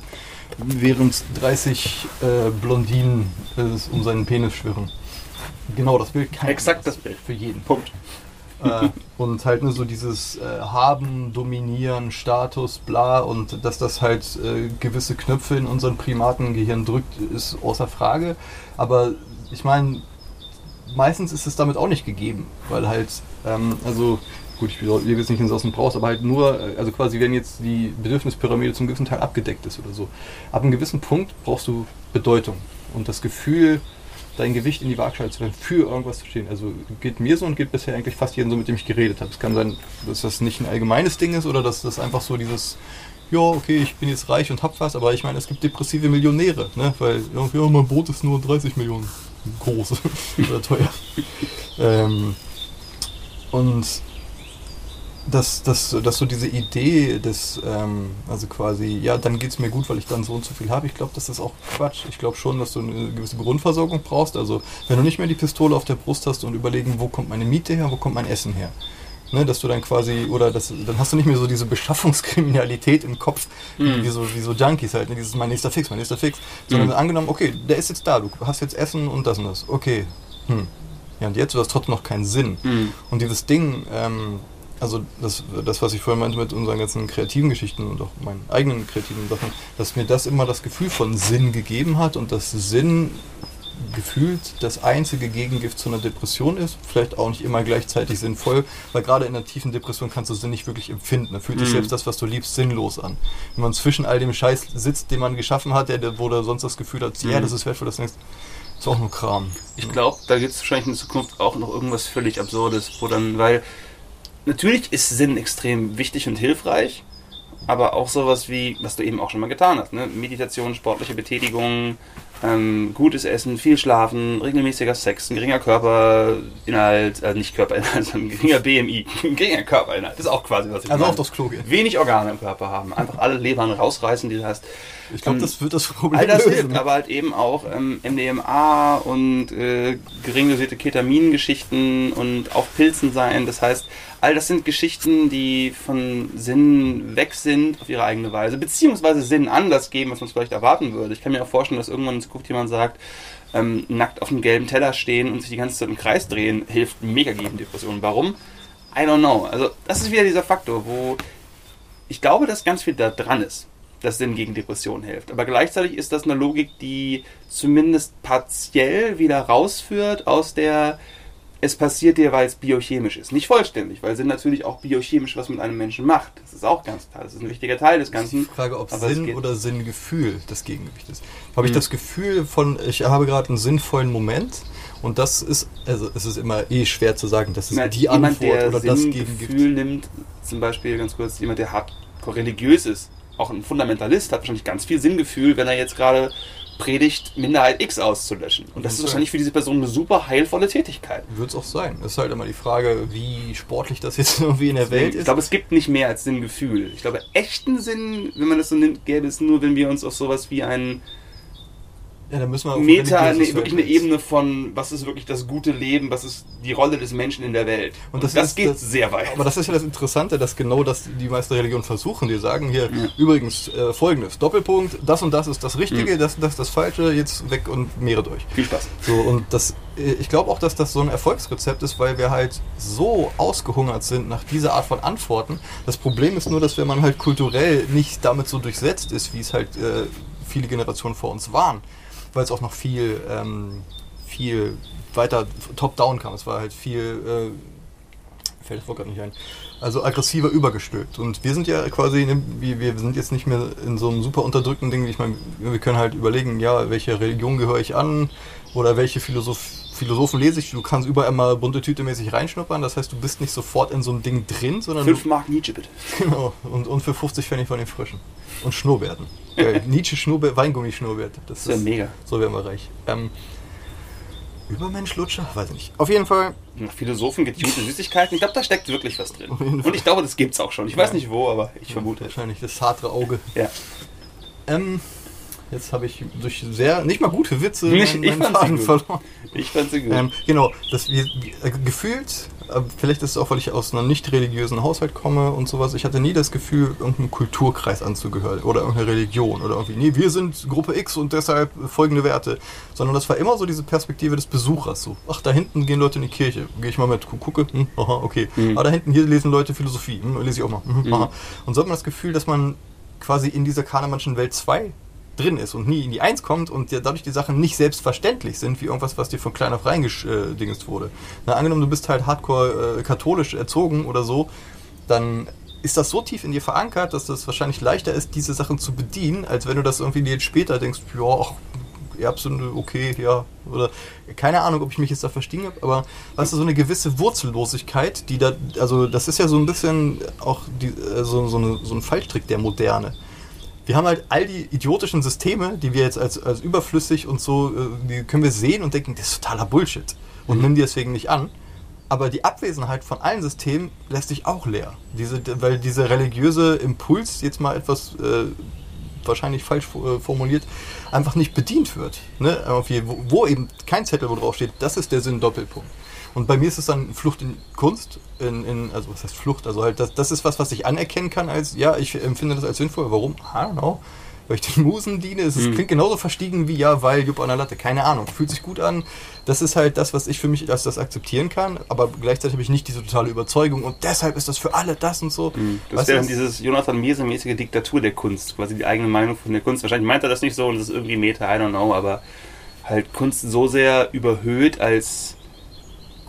während 30 äh, Blondinen äh, um seinen Penis schwirren. Genau, das Bild kann Exakt das Bild. für jeden. Punkt. Äh, und halt nur so dieses äh, Haben, Dominieren, Status, bla und dass das halt äh, gewisse Knöpfe in unseren Primatengehirn drückt, ist außer Frage. Aber ich meine, meistens ist es damit auch nicht gegeben, weil halt, ähm, also gut, ich will jetzt nicht ins Außen brauchst, aber halt nur, äh, also quasi wenn jetzt die Bedürfnispyramide zum gewissen Teil abgedeckt ist oder so. Ab einem gewissen Punkt brauchst du Bedeutung und das Gefühl, dein Gewicht in die Waagschale zu werden, für irgendwas zu stehen. Also geht mir so und geht bisher eigentlich fast jedem so, mit dem ich geredet habe. Es kann sein, dass das nicht ein allgemeines Ding ist oder dass das einfach so dieses, ja, okay, ich bin jetzt reich und hab was, aber ich meine, es gibt depressive Millionäre, ne? weil, ja mein Boot ist nur 30 Millionen groß oder teuer. ähm, und dass, dass, dass so diese Idee des, ähm, also quasi, ja, dann geht es mir gut, weil ich dann so und so viel habe, ich glaube, das ist auch Quatsch. Ich glaube schon, dass du eine gewisse Grundversorgung brauchst. Also, wenn du nicht mehr die Pistole auf der Brust hast und überlegen, wo kommt meine Miete her, wo kommt mein Essen her. Ne, dass du dann quasi, oder das, dann hast du nicht mehr so diese Beschaffungskriminalität im Kopf, Mhm. wie, so, wie so Junkies halt, ne? dieses mein nächster Fix, mein nächster Fix, sondern Mhm. angenommen, okay, der ist jetzt da, du hast jetzt Essen und das und das, okay, hm. Ja, und jetzt, du hast trotzdem noch keinen Sinn. Mhm. Und dieses Ding, ähm, also das, das, was ich vorhin meinte mit unseren ganzen kreativen Geschichten und auch meinen eigenen kreativen Sachen, dass mir das immer das Gefühl von Sinn gegeben hat und dass Sinn gefühlt das einzige Gegengift zu einer Depression ist. Vielleicht auch nicht immer gleichzeitig sinnvoll, weil gerade in einer tiefen Depression kannst du Sinn nicht wirklich empfinden. Da fühlt sich Mhm. selbst das, was du liebst, sinnlos an. Wenn man zwischen all dem Scheiß sitzt, den man geschaffen hat, der, der, wo du sonst das Gefühl hat, ja, Mhm. das ist wertvoll, das ist ist auch nur Kram. Ich glaube, da gibt es wahrscheinlich in Zukunft auch noch irgendwas völlig Absurdes, wo dann, weil natürlich ist Sinn extrem wichtig und hilfreich, aber auch sowas wie, was du eben auch schon mal getan hast, ne? Meditation, sportliche Betätigung, ähm, gutes Essen, viel Schlafen, regelmäßiger Sex, ein geringer Körperinhalt, äh, nicht Körperinhalt, sondern ein geringer BMI, ein geringer Körperinhalt, das ist auch quasi, was ich Also meine. auf das Klo gehen. Wenig Organe im Körper haben, einfach alle Lebern rausreißen, die du hast. Ich glaube, Ähm, das wird das Problem All das lösen. hilft, aber halt eben auch ähm, MDMA und äh, gering dosierte Ketamingeschichten und auf Pilzen sein. Das heißt, all das sind Geschichten, die von Sinn weg sind auf ihre eigene Weise, beziehungsweise Sinn anders geben, was man vielleicht erwarten würde. Ich kann mir auch vorstellen, dass irgendwann in Zukunft jemand sagt, ähm, nackt auf einem gelben Teller stehen und sich die ganze Zeit im Kreis drehen, hilft mega gegen Depressionen. Warum? I don't know. Also das ist wieder dieser Faktor, wo ich glaube, dass ganz viel da dran ist, dass Sinn gegen Depressionen hilft. Aber gleichzeitig ist das eine Logik, die zumindest partiell wieder rausführt aus der es passiert dir, weil es biochemisch ist. Nicht vollständig, weil Sinn natürlich auch biochemisch was mit einem Menschen macht. Das ist auch ganz klar. Das ist ein wichtiger Teil des Das ist die Ganzen. Frage, ob aber es Sinn oder Sinngefühl das Gegengewicht ist. Habe ich Hm. das Gefühl von, ich habe gerade einen sinnvollen Moment und das ist, also es ist immer eh schwer zu sagen, das ist Na, die jemand, Antwort der oder das Sinngefühl Gegengift. nimmt, zum Beispiel ganz kurz, jemand, der hardcore religiös ist, auch ein Fundamentalist, hat wahrscheinlich ganz viel Sinngefühl, wenn er jetzt gerade predigt, Minderheit X auszulöschen. Und das ist wahrscheinlich für diese Person eine super heilvolle Tätigkeit. Wird es auch sein. Es ist halt immer die Frage, wie sportlich das jetzt irgendwie in der Welt Ich ist. glaube, es gibt nicht mehr als Sinngefühl. Ich glaube, echten Sinn, wenn man das so nimmt, gäbe es nur, wenn wir uns auf sowas wie ein ja, da müssen wir auf Meta, ne, wirklich eine. Ebene von, was ist wirklich das gute Leben, was ist die Rolle des Menschen in der Welt. Und Und das das, ist geht das- sehr weit. Aber das ist ja das Interessante, dass genau das die meisten Religionen versuchen. Die sagen hier Ja. übrigens äh, folgendes: Doppelpunkt, das und das ist das Richtige, Mhm. das das ist das Falsche, jetzt weg und mehret euch. Viel Spaß. So, und das, äh, ich glaube auch, dass das so ein Erfolgsrezept ist, weil wir halt so ausgehungert sind nach dieser Art von Antworten. Das Problem ist nur, dass wenn man halt kulturell nicht damit so durchsetzt ist, wie es halt äh, viele Generationen vor uns waren, weil es auch noch viel, ähm, viel weiter top-down kam. Es war halt viel, äh, fällt das Wort gerade nicht ein, also aggressiver übergestülpt. Und wir sind ja quasi, wir, sind jetzt nicht mehr in so einem super unterdrückten Ding. Ich meine, wir können halt überlegen, ja, welche Religion gehöre ich an oder welche Philosoph Philosophen lese ich. Du kannst überall mal bunte Tüte mäßig reinschnuppern. Das heißt, du bist nicht sofort in so einem Ding drin, sondern Fünf du, Mark Nietzsche bitte. genau, und, und für 50 Pfennig von den Frischen. Und Schnurrbärten. Geil. Nietzsche Schnurrbär, Weingummi-Schnurrbärt. Das Das wäre ist, mega. so werden wir reich. Ähm, Übermensch-Lutscher? Weiß ich nicht. Auf jeden Fall Nach Philosophen getunte Süßigkeiten. Ich glaube, da steckt wirklich was drin. Und ich glaube, das gibt's auch schon. Ich weiß Ja. nicht wo, aber ich vermute. wahrscheinlich das Sartre Auge. Ja. Ähm, Jetzt habe ich durch sehr, nicht mal gute Witze Nicht- meinen, ich meinen Faden gut. verloren. Ich fand sie gut. Ähm, genau, dass wir äh, gefühlt, äh, vielleicht ist es auch, weil ich aus einer nicht religiösen Haushalt komme und sowas, ich hatte nie das Gefühl, irgendeinem Kulturkreis anzugehören oder irgendeine Religion oder irgendwie, nee, wir sind Gruppe X und deshalb folgende Werte, sondern das war immer so diese Perspektive des Besuchers, so, ach, da hinten gehen Leute in die Kirche, gehe ich mal mit, gu- gucke, hm, aha, okay, Mhm. aber da hinten, hier lesen Leute Philosophie, hm, lese ich auch mal, hm, Mhm. aha. Und so hat man das Gefühl, dass man quasi in dieser Kahnemannschen Welt 2 drin ist und nie in die Eins kommt und dadurch die Sachen nicht selbstverständlich sind, wie irgendwas, was dir von klein auf reingedingst wurde. Na, angenommen, du bist halt hardcore äh, katholisch erzogen oder so, dann ist das so tief in dir verankert, dass das wahrscheinlich leichter ist, diese Sachen zu bedienen, als wenn du das irgendwie dir später denkst, ja, ach, Erbsünde, okay, ja, oder keine Ahnung, ob ich mich jetzt da verstehen habe, aber weißt du, so eine gewisse Wurzellosigkeit, die da, also das ist ja so ein bisschen auch die, äh, so, so, eine, so ein Fallstrick der Moderne wir haben halt all die idiotischen Systeme, die wir jetzt als, als überflüssig und so, äh, die können wir sehen und denken, das ist totaler Bullshit und Mhm. nimm die deswegen nicht an. Aber die Abwesenheit von allen Systemen lässt sich auch leer. Diese, weil dieser religiöse Impuls, jetzt mal etwas äh, wahrscheinlich falsch äh, formuliert, einfach nicht bedient wird. Ne? Wo, wo eben kein Zettel, wo drauf steht, das ist der Sinn Doppelpunkt. Und bei mir ist es dann Flucht in Kunst, in, in, also was heißt Flucht? Also halt, das, das ist was, was ich anerkennen kann als, ja, ich empfinde das als sinnvoll. Warum? I don't know. Weil ich den Musen diene. Es ist- Hm. klingt genauso verstiegen wie, ja, weil Jupp an der Latte. Keine Ahnung. Fühlt sich gut an. Das ist halt das, was ich für mich als das akzeptieren kann. Aber gleichzeitig habe ich nicht diese totale Überzeugung. Und deshalb ist das für alle das und so. Hm. Das wäre dieses Jonathan Miese-mäßige Diktatur der Kunst, quasi die eigene Meinung von der Kunst. Wahrscheinlich meint er das nicht so und das ist irgendwie Meta, I don't know, aber halt Kunst so sehr überhöht als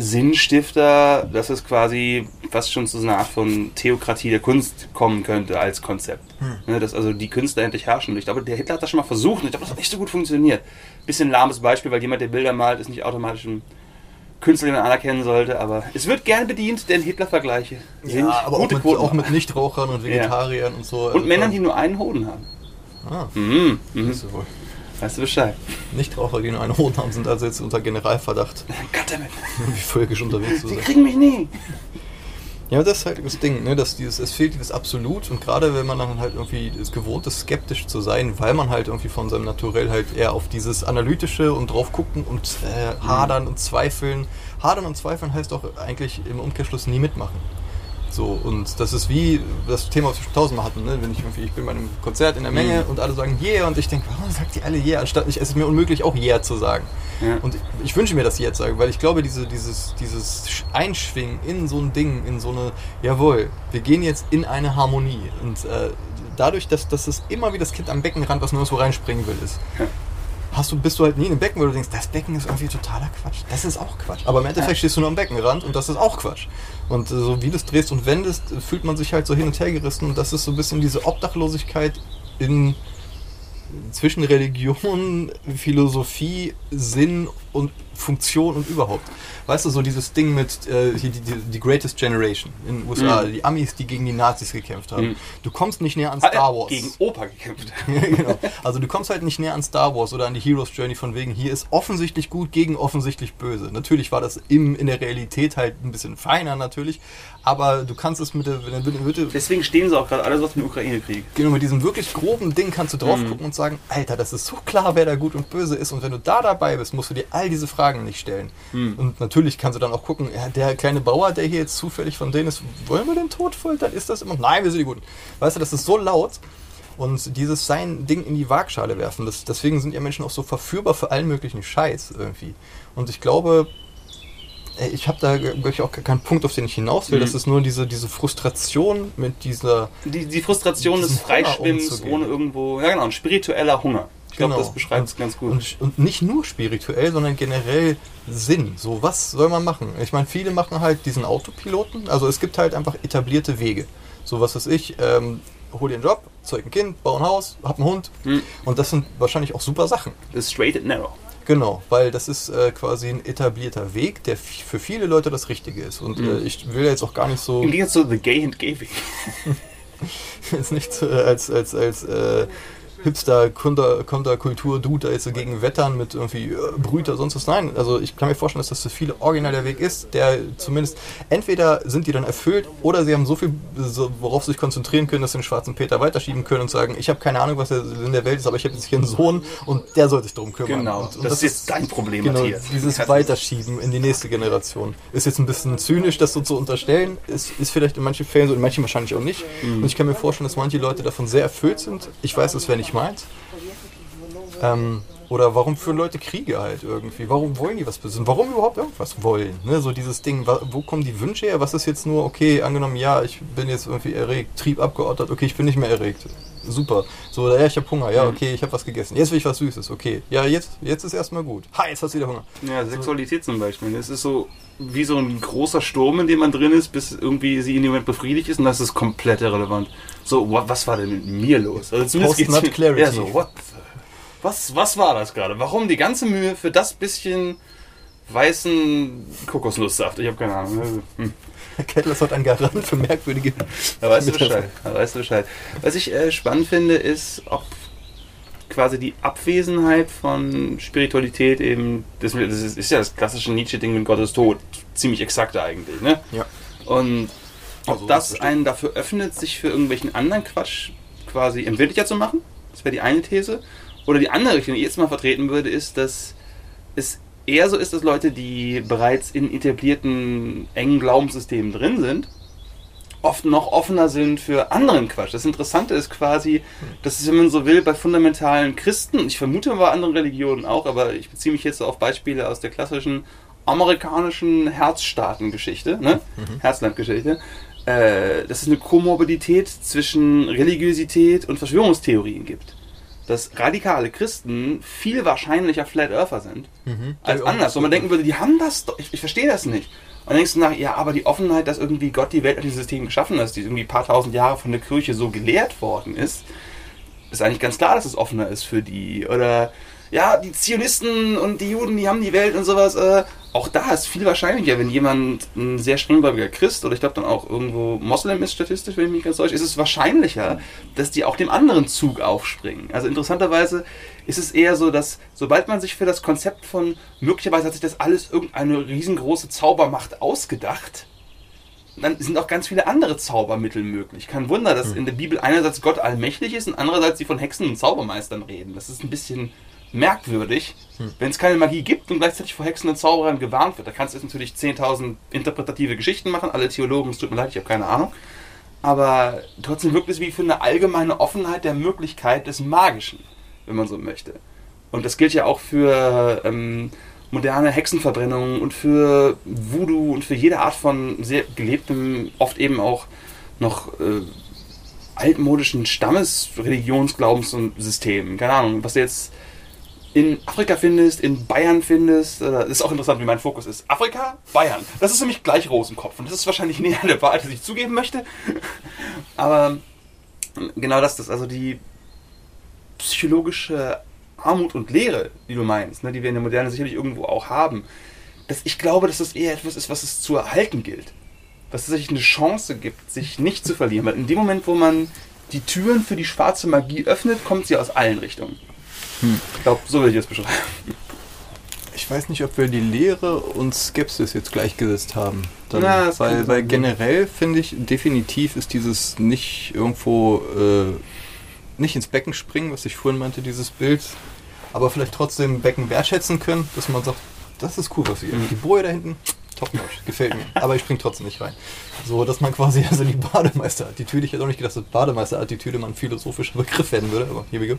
Sinnstifter, dass es quasi fast schon zu so einer Art von Theokratie der Kunst kommen könnte als Konzept. Ne, dass also die Künstler endlich herrschen. Ich glaube, der Hitler hat das schon mal versucht und ich glaube, das hat nicht so gut funktioniert. Bisschen lahmes Beispiel, weil jemand, der Bilder malt, ist nicht automatisch ein Künstler, den man anerkennen sollte, aber es wird gern bedient, denn Hitler-Vergleiche sind ja, aber auch gute mit, Quoten. auch mit Nichtrauchern und Vegetariern und so. Und Männern, die nur einen Hoden haben. Ah, Mhm. Mhm. ist ja wohl. Weißt du Bescheid? Nichtraucher, die nur einen Hoden haben, sind also jetzt unter Generalverdacht, Goddammit. wie völkisch unterwegs zu Die sein. kriegen mich nie. Ja, das ist halt das Ding, ne, dass dieses, es fehlt dieses Absolut und gerade wenn man dann halt irgendwie es gewohnt ist, skeptisch zu sein, weil man halt irgendwie von seinem Naturell halt eher auf dieses Analytische und drauf gucken und äh, hadern und zweifeln. Hadern und zweifeln heißt auch eigentlich im Umkehrschluss nie mitmachen. So, und das ist wie das Thema, was wir schon tausendmal hatten, ne? wenn ich irgendwie, ich bin bei einem Konzert in der Menge und alle sagen Yeah und ich denke, warum sagt ihr alle Yeah, anstatt ich, es ist mir unmöglich auch Yeah zu sagen. Ja. Und ich, ich wünsche mir, dass sie jetzt sagen, weil ich glaube, diese, dieses, dieses Sch- Einschwingen in so ein Ding, in so eine, jawohl, wir gehen jetzt in eine Harmonie. Und äh, dadurch, dass, dass es immer wie das Kind am Beckenrand, was nur so reinspringen will, ist, Ja. hast du, bist du halt nie in einem Becken, wo du denkst, das Becken ist irgendwie totaler Quatsch. Das ist auch Quatsch. Aber im Endeffekt stehst du nur am Beckenrand und das ist auch Quatsch. Und äh, so wie du es drehst und wendest, fühlt man sich halt so hin und her gerissen. Und das ist so ein bisschen diese Obdachlosigkeit in zwischen Religion, Philosophie, Sinn und Funktion und überhaupt. Weißt du, so dieses Ding mit äh, hier die, die, die Greatest Generation in den USA, Mhm. die Amis, die gegen die Nazis gekämpft haben. Mhm. Du kommst nicht näher an Star Wars. Gegen Opa gekämpft. Genau. Also du kommst halt nicht näher an Star Wars oder an die Heroes Journey von wegen, hier ist offensichtlich gut gegen offensichtlich böse. Natürlich war das im, in der Realität halt ein bisschen feiner natürlich, aber du kannst es mit der, mit der, mit der Deswegen stehen sie auch gerade alle so auf dem Ukraine-Krieg. Genau, mit diesem wirklich groben Ding kannst du drauf Mhm. gucken und sagen, Alter, das ist so klar, wer da gut und böse ist. Und wenn du da dabei bist, musst du dir all diese Fragen nicht stellen. Mhm. Und natürlich kannst du dann auch gucken, ja, der kleine Bauer, der hier jetzt zufällig von denen ist, wollen wir den tot foltern? Ist das immer? Nein, wir sind die Guten. Weißt du, das ist so laut. Und dieses sein Ding in die Waagschale werfen, das, deswegen sind ja Menschen auch so verführbar für allen möglichen Scheiß irgendwie. Und ich glaube, ey, ich habe da glaube ich auch keinen Punkt, auf den ich hinaus will. Mhm. Das ist nur diese, diese Frustration mit dieser Die, die Frustration des Freischwimmens ohne irgendwo. Ja, genau, ein spiritueller Hunger. Ich glaube, Genau. das beschreibt es ganz gut. Und, und nicht nur spirituell, sondern generell Sinn. So, was soll man machen? Ich meine, viele machen halt diesen Autopiloten. Also es gibt halt einfach etablierte Wege. So, was weiß ich, ähm, hol dir einen Job, zeug ein Kind, bau ein Haus, hab einen Hund. Hm. Und das sind wahrscheinlich auch super Sachen. The straight and narrow. Genau, weil das ist äh, quasi ein etablierter Weg, der für viele Leute das Richtige ist. Und Mhm. äh, ich will jetzt auch gar nicht so, Im Gegensatz zu The Gay and Gay Weg. jetzt nicht äh, als, als, als äh, Hipster, Konter, Konterkultur-Dude da jetzt dagegen wettern mit irgendwie äh, Brüter, sonst was. Nein, also ich kann mir vorstellen, dass das für viele original der Weg ist, der zumindest, entweder sind die dann erfüllt oder sie haben so viel, so, worauf sie sich konzentrieren können, dass sie den schwarzen Peter weiterschieben können und sagen, ich habe keine Ahnung, was in der Welt ist, aber ich habe jetzt hier einen Sohn und der soll sich darum kümmern. Genau, und, und das, ist jetzt dein Problem, genau, Matthias. dieses Weiterschieben in die nächste Generation. Ist jetzt ein bisschen zynisch, das so zu unterstellen, ist, ist vielleicht in manchen Fällen so, in manchen wahrscheinlich auch nicht. Und ich kann mir vorstellen, dass manche Leute davon sehr erfüllt sind. Ich weiß, das wäre nicht meins. Ähm, oder warum führen Leute Kriege halt irgendwie? Warum wollen die was besitzen? Warum überhaupt irgendwas wollen? Ne? So dieses Ding, wo kommen die Wünsche her? Was ist jetzt nur, okay, angenommen, ja, ich bin jetzt irgendwie erregt, Trieb abgeordnet, okay, ich bin nicht mehr erregt. Super. So, ja, ich habe Hunger, ja, okay, ich habe was gegessen. Jetzt will ich was Süßes, okay. Ja, jetzt, jetzt ist erstmal gut. Ha, jetzt hast du wieder Hunger. Ja, Sexualität zum Beispiel. Es ist so wie so ein großer Sturm, in dem man drin ist, bis irgendwie sie in dem Moment befriedigt ist und das ist komplett irrelevant. So, what, was war denn mit mir los? Also zumindest Post-nut mir- clarity. Ja, so, what the, was, was war das gerade? Warum die ganze Mühe für das bisschen weißen Kokosnusssaft? Ich habe keine Ahnung. Hm. Kettler ist heute ein Garant für merkwürdige. Da weißt du. Bescheid. Da weißt du Bescheid. Was ich äh, spannend finde, ist, ob quasi die Abwesenheit von Spiritualität eben, das, das ist, ja das klassische Nietzsche-Ding mit Gott ist tot. Ziemlich exakt eigentlich, ne? Ja. Und ob Also, das das einen dafür öffnet, sich für irgendwelchen anderen Quatsch quasi empfindlicher zu machen, das wäre die eine These. Oder die andere Richtung, die ich jetzt mal vertreten würde, ist, dass es eher so ist, dass Leute, die bereits in etablierten engen Glaubenssystemen drin sind, oft noch offener sind für anderen Quatsch. Das Interessante ist quasi, dass es, wenn man so will, bei fundamentalen Christen, ich vermute bei anderen Religionen auch, aber ich beziehe mich jetzt so auf Beispiele aus der klassischen amerikanischen Herzstaatengeschichte, ne? Herzlandgeschichte, äh, dass es eine Komorbidität zwischen Religiosität und Verschwörungstheorien gibt. Dass radikale Christen viel wahrscheinlicher Flat Earther sind als Ja, anders. Wo man denken würde, die haben das doch, ich, ich verstehe das nicht. Und dann denkst du nach, ja, aber die Offenheit, dass irgendwie Gott die Welt und dieses System geschaffen hat, die irgendwie ein paar tausend Jahre von der Kirche so gelehrt worden ist, ist eigentlich ganz klar, dass es offener ist für die. Oder ja, die Zionisten und die Juden, die haben die Welt und sowas. Äh, auch da ist viel wahrscheinlicher, wenn jemand ein sehr strenggläubiger Christ oder ich glaube dann auch irgendwo Moslem ist, statistisch, wenn ich mich ganz täusche, ist es wahrscheinlicher, dass die auch dem anderen Zug aufspringen. Also interessanterweise ist es eher so, dass sobald man sich für das Konzept von möglicherweise hat sich das alles irgendeine riesengroße Zaubermacht ausgedacht, dann sind auch ganz viele andere Zaubermittel möglich. Kein Wunder, dass in der Bibel einerseits Gott allmächtig ist und andererseits sie von Hexen und Zaubermeistern reden. Das ist ein bisschen merkwürdig, wenn es keine Magie gibt und gleichzeitig vor Hexen und Zauberern gewarnt wird. Da kannst du jetzt natürlich 10.000 interpretative Geschichten machen. Alle Theologen, es tut mir leid, ich habe keine Ahnung. Aber trotzdem wirkt es wie für eine allgemeine Offenheit der Möglichkeit des Magischen, wenn man so möchte. Und das gilt ja auch für ähm, moderne Hexenverbrennungen und für Voodoo und für jede Art von sehr gelebtem, oft eben auch noch äh, altmodischen Stammesreligionsglaubens- und Systemen. Keine Ahnung, was jetzt in Afrika findest, in Bayern findest. Äh, Das ist auch interessant, wie mein Fokus ist. Afrika, Bayern. Das ist für mich gleich Rosenkopf. Und das ist wahrscheinlich näher an der Wahrheit, als ich zugeben möchte. Aber genau das, das also die psychologische Armut und Leere, die du meinst, ne, die wir in der Moderne sicherlich irgendwo auch haben. Dass ich glaube, dass das eher etwas ist, was es zu erhalten gilt. Es sich eine Chance gibt, sich nicht zu verlieren. Weil in dem Moment, wo man die Türen für die schwarze Magie öffnet, kommt sie aus allen Richtungen. Ich glaube, so würde ich es beschreiben. Ich weiß nicht, ob wir die Lehre und Skepsis jetzt gleichgesetzt haben. Dann, Na, weil, weil generell finde ich, definitiv ist dieses nicht irgendwo äh, nicht ins Becken springen, was ich vorhin meinte, dieses Bild, aber vielleicht trotzdem Becken wertschätzen können, dass man sagt, das ist cool, was ihr. Mhm. Die Boje da hinten, top notch, gefällt mir. Aber ich spring trotzdem nicht rein. So, dass man quasi, also die Bademeister-Attitüde, ich hätte auch nicht gedacht, dass Bademeister-Attitüde mal ein philosophischer Begriff werden würde, aber we go.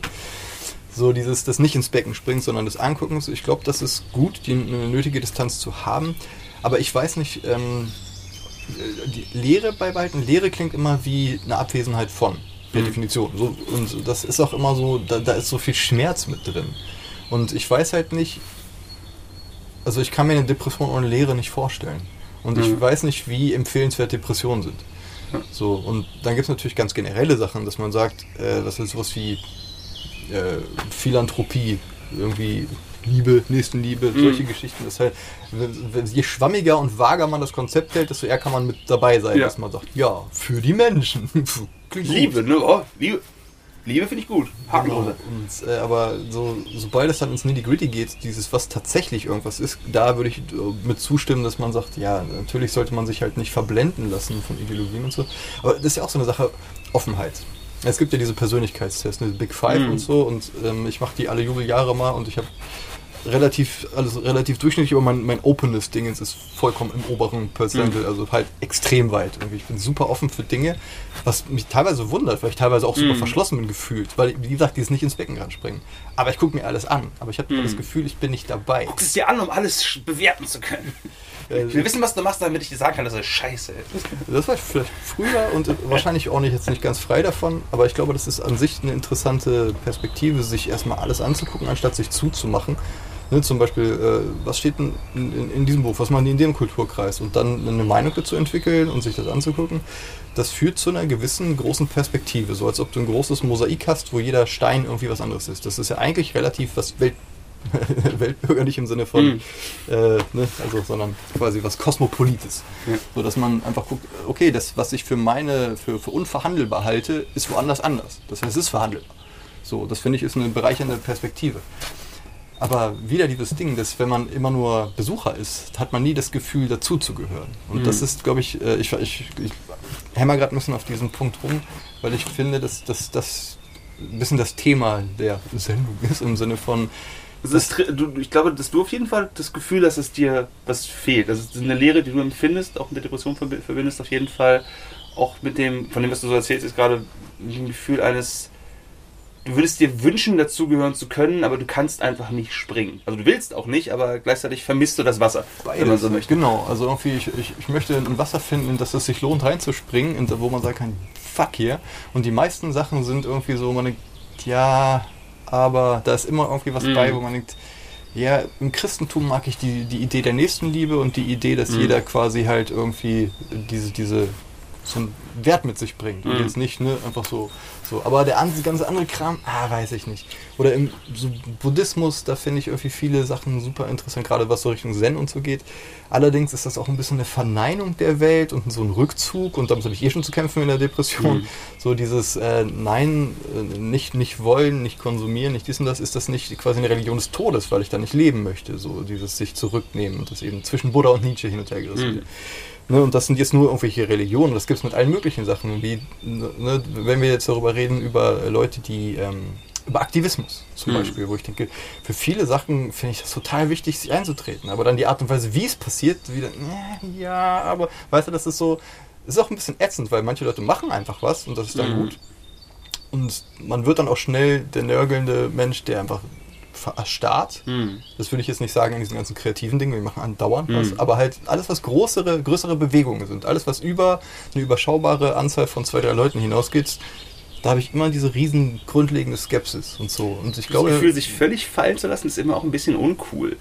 So dieses, das nicht ins Becken springt, sondern das Angucken. Ich glaube, das ist gut, die eine nötige Distanz zu haben. Aber ich weiß nicht, ähm, die Lehre beibehalten. Lehre klingt immer wie eine Abwesenheit von der Mhm. Definition. So, und das ist auch immer so, da, da ist so viel Schmerz mit drin. Und ich weiß halt nicht, also ich kann mir eine Depression ohne Lehre nicht vorstellen. Und ich Mhm. weiß nicht, wie empfehlenswert Depressionen sind. So, und dann gibt es natürlich ganz generelle Sachen, dass man sagt, äh, das ist sowas wie äh, Philanthropie, irgendwie Liebe, Nächstenliebe, Mhm. solche Geschichten. Das halt, je schwammiger und vager man das Konzept hält, desto eher kann man mit dabei sein, Ja. dass man sagt, ja, für die Menschen. Liebe, ne? Oh, Liebe. Liebe finde ich gut. Haken Genau. äh, aber so, sobald es dann ins Nitty-Gritty geht, dieses, was tatsächlich irgendwas ist, da würde ich äh, mit zustimmen, dass man sagt, ja, natürlich sollte man sich halt nicht verblenden lassen von Ideologien und so. Aber das ist ja auch so eine Sache, Offenheit. Es gibt ja diese Persönlichkeitstests, ne, Big Five Mhm. und so, und ähm, ich mache die alle Jubeljahre mal und ich habe relativ, alles relativ durchschnittlich, aber mein, mein Openness-Dingens ist vollkommen im oberen Percentage, also halt extrem weit. Irgendwie. Ich bin super offen für Dinge, was mich teilweise wundert, weil ich teilweise auch super Mhm. verschlossen bin gefühlt, weil, wie gesagt, die ist nicht ins Becken ranspringen. Aber ich gucke mir alles an, aber ich habe Mhm. das Gefühl, ich bin nicht dabei. Guckst es dir an, um alles bewerten zu können. Äh, Ich will wissen, was du machst, damit ich dir sagen kann, dass es scheiße ist. Das war vielleicht früher und wahrscheinlich auch nicht jetzt nicht ganz frei davon, aber ich glaube, das ist an sich eine interessante Perspektive, sich erstmal alles anzugucken, anstatt sich zuzumachen. Ne, zum Beispiel, äh, was steht denn in, in, in diesem Buch, was machen die in dem Kulturkreis und dann eine Meinung dazu entwickeln und sich das anzugucken, das führt zu einer gewissen großen Perspektive, so als ob du ein großes Mosaik hast, wo jeder Stein irgendwie was anderes ist. Das ist ja eigentlich relativ was Welt weltbürgerlich im Sinne von, Mhm. äh, ne, also, sondern quasi was Kosmopolites. Ja. So dass man einfach guckt, okay, das, was ich für meine, für, für unverhandelbar halte, ist woanders anders. Das heißt, es ist verhandelbar. So, das finde ich ist eine bereichernde Perspektive. Aber wieder dieses Ding, dass wenn man immer nur Besucher ist, hat man nie das Gefühl, dazuzugehören. Und Mhm. das ist, glaube ich, äh, ich, ich, ich hämmer gerade ein bisschen auf diesen Punkt rum, weil ich finde, dass das ein bisschen das Thema der Sendung ist, im Sinne von, ist, du, ich glaube, dass du auf jeden Fall das Gefühl hast, dass dir was fehlt. Das ist eine Lehre, die du empfindest, auch mit der Depression verbi- verbindest, auf jeden Fall auch mit dem, von dem, was du so erzählst, ist gerade ein Gefühl eines, du würdest dir wünschen, dazugehören zu können, aber du kannst einfach nicht springen. Also du willst auch nicht, aber gleichzeitig vermisst du das Wasser, wenn man so möchte. Genau, also irgendwie, ich, ich, ich möchte ein Wasser finden, in das es sich lohnt reinzuspringen, in, wo man sagen kann, fuck hier. Und die meisten Sachen sind irgendwie so, man denkt, ja, aber da ist immer irgendwie was Mhm. bei, wo man denkt, ja, im Christentum mag ich die, die Idee der Nächstenliebe und die Idee, dass Mhm. jeder quasi halt irgendwie diese, diese so einen Wert mit sich bringt. Und Mhm. jetzt nicht, ne, einfach so, so. Aber der an- ganze andere Kram, ah, weiß ich nicht. Oder im so Buddhismus, da finde ich irgendwie viele Sachen super interessant, gerade was so Richtung Zen und so geht. Allerdings ist das auch ein bisschen eine Verneinung der Welt und so ein Rückzug und damit habe ich eh schon zu kämpfen in der Depression. Mhm. So dieses äh, Nein, äh, nicht, nicht wollen, nicht konsumieren, nicht dies und das, ist das nicht quasi eine Religion des Todes, weil ich da nicht leben möchte. So dieses sich zurücknehmen und das eben zwischen Buddha und Nietzsche hin und her gerissen Mhm. wird. Ne, und das sind jetzt nur irgendwelche Religionen, das gibt es mit allen möglichen Sachen. Wie, ne, wenn wir jetzt darüber reden, über Leute, die ähm, über Aktivismus zum Mhm. Beispiel, wo ich denke, für viele Sachen finde ich das total wichtig, sich einzutreten. Aber dann die Art und Weise, wie es passiert, wieder, äh, ja, aber weißt du, das ist so, ist auch ein bisschen ätzend, weil manche Leute machen einfach was und das ist dann Mhm. gut. Und man wird dann auch schnell der nörgelnde Mensch, der einfach erstarrt. Mhm. Das würde ich jetzt nicht sagen in diesen ganzen kreativen Dingen, wir machen andauernd Mhm. was, aber halt alles, was größere, größere Bewegungen sind, alles, was über eine überschaubare Anzahl von zwei, drei Leuten hinausgeht, da habe ich immer diese riesen grundlegende Skepsis und so. Und ich Das glaube, Gefühl, sich völlig fallen zu lassen, ist immer auch ein bisschen uncool.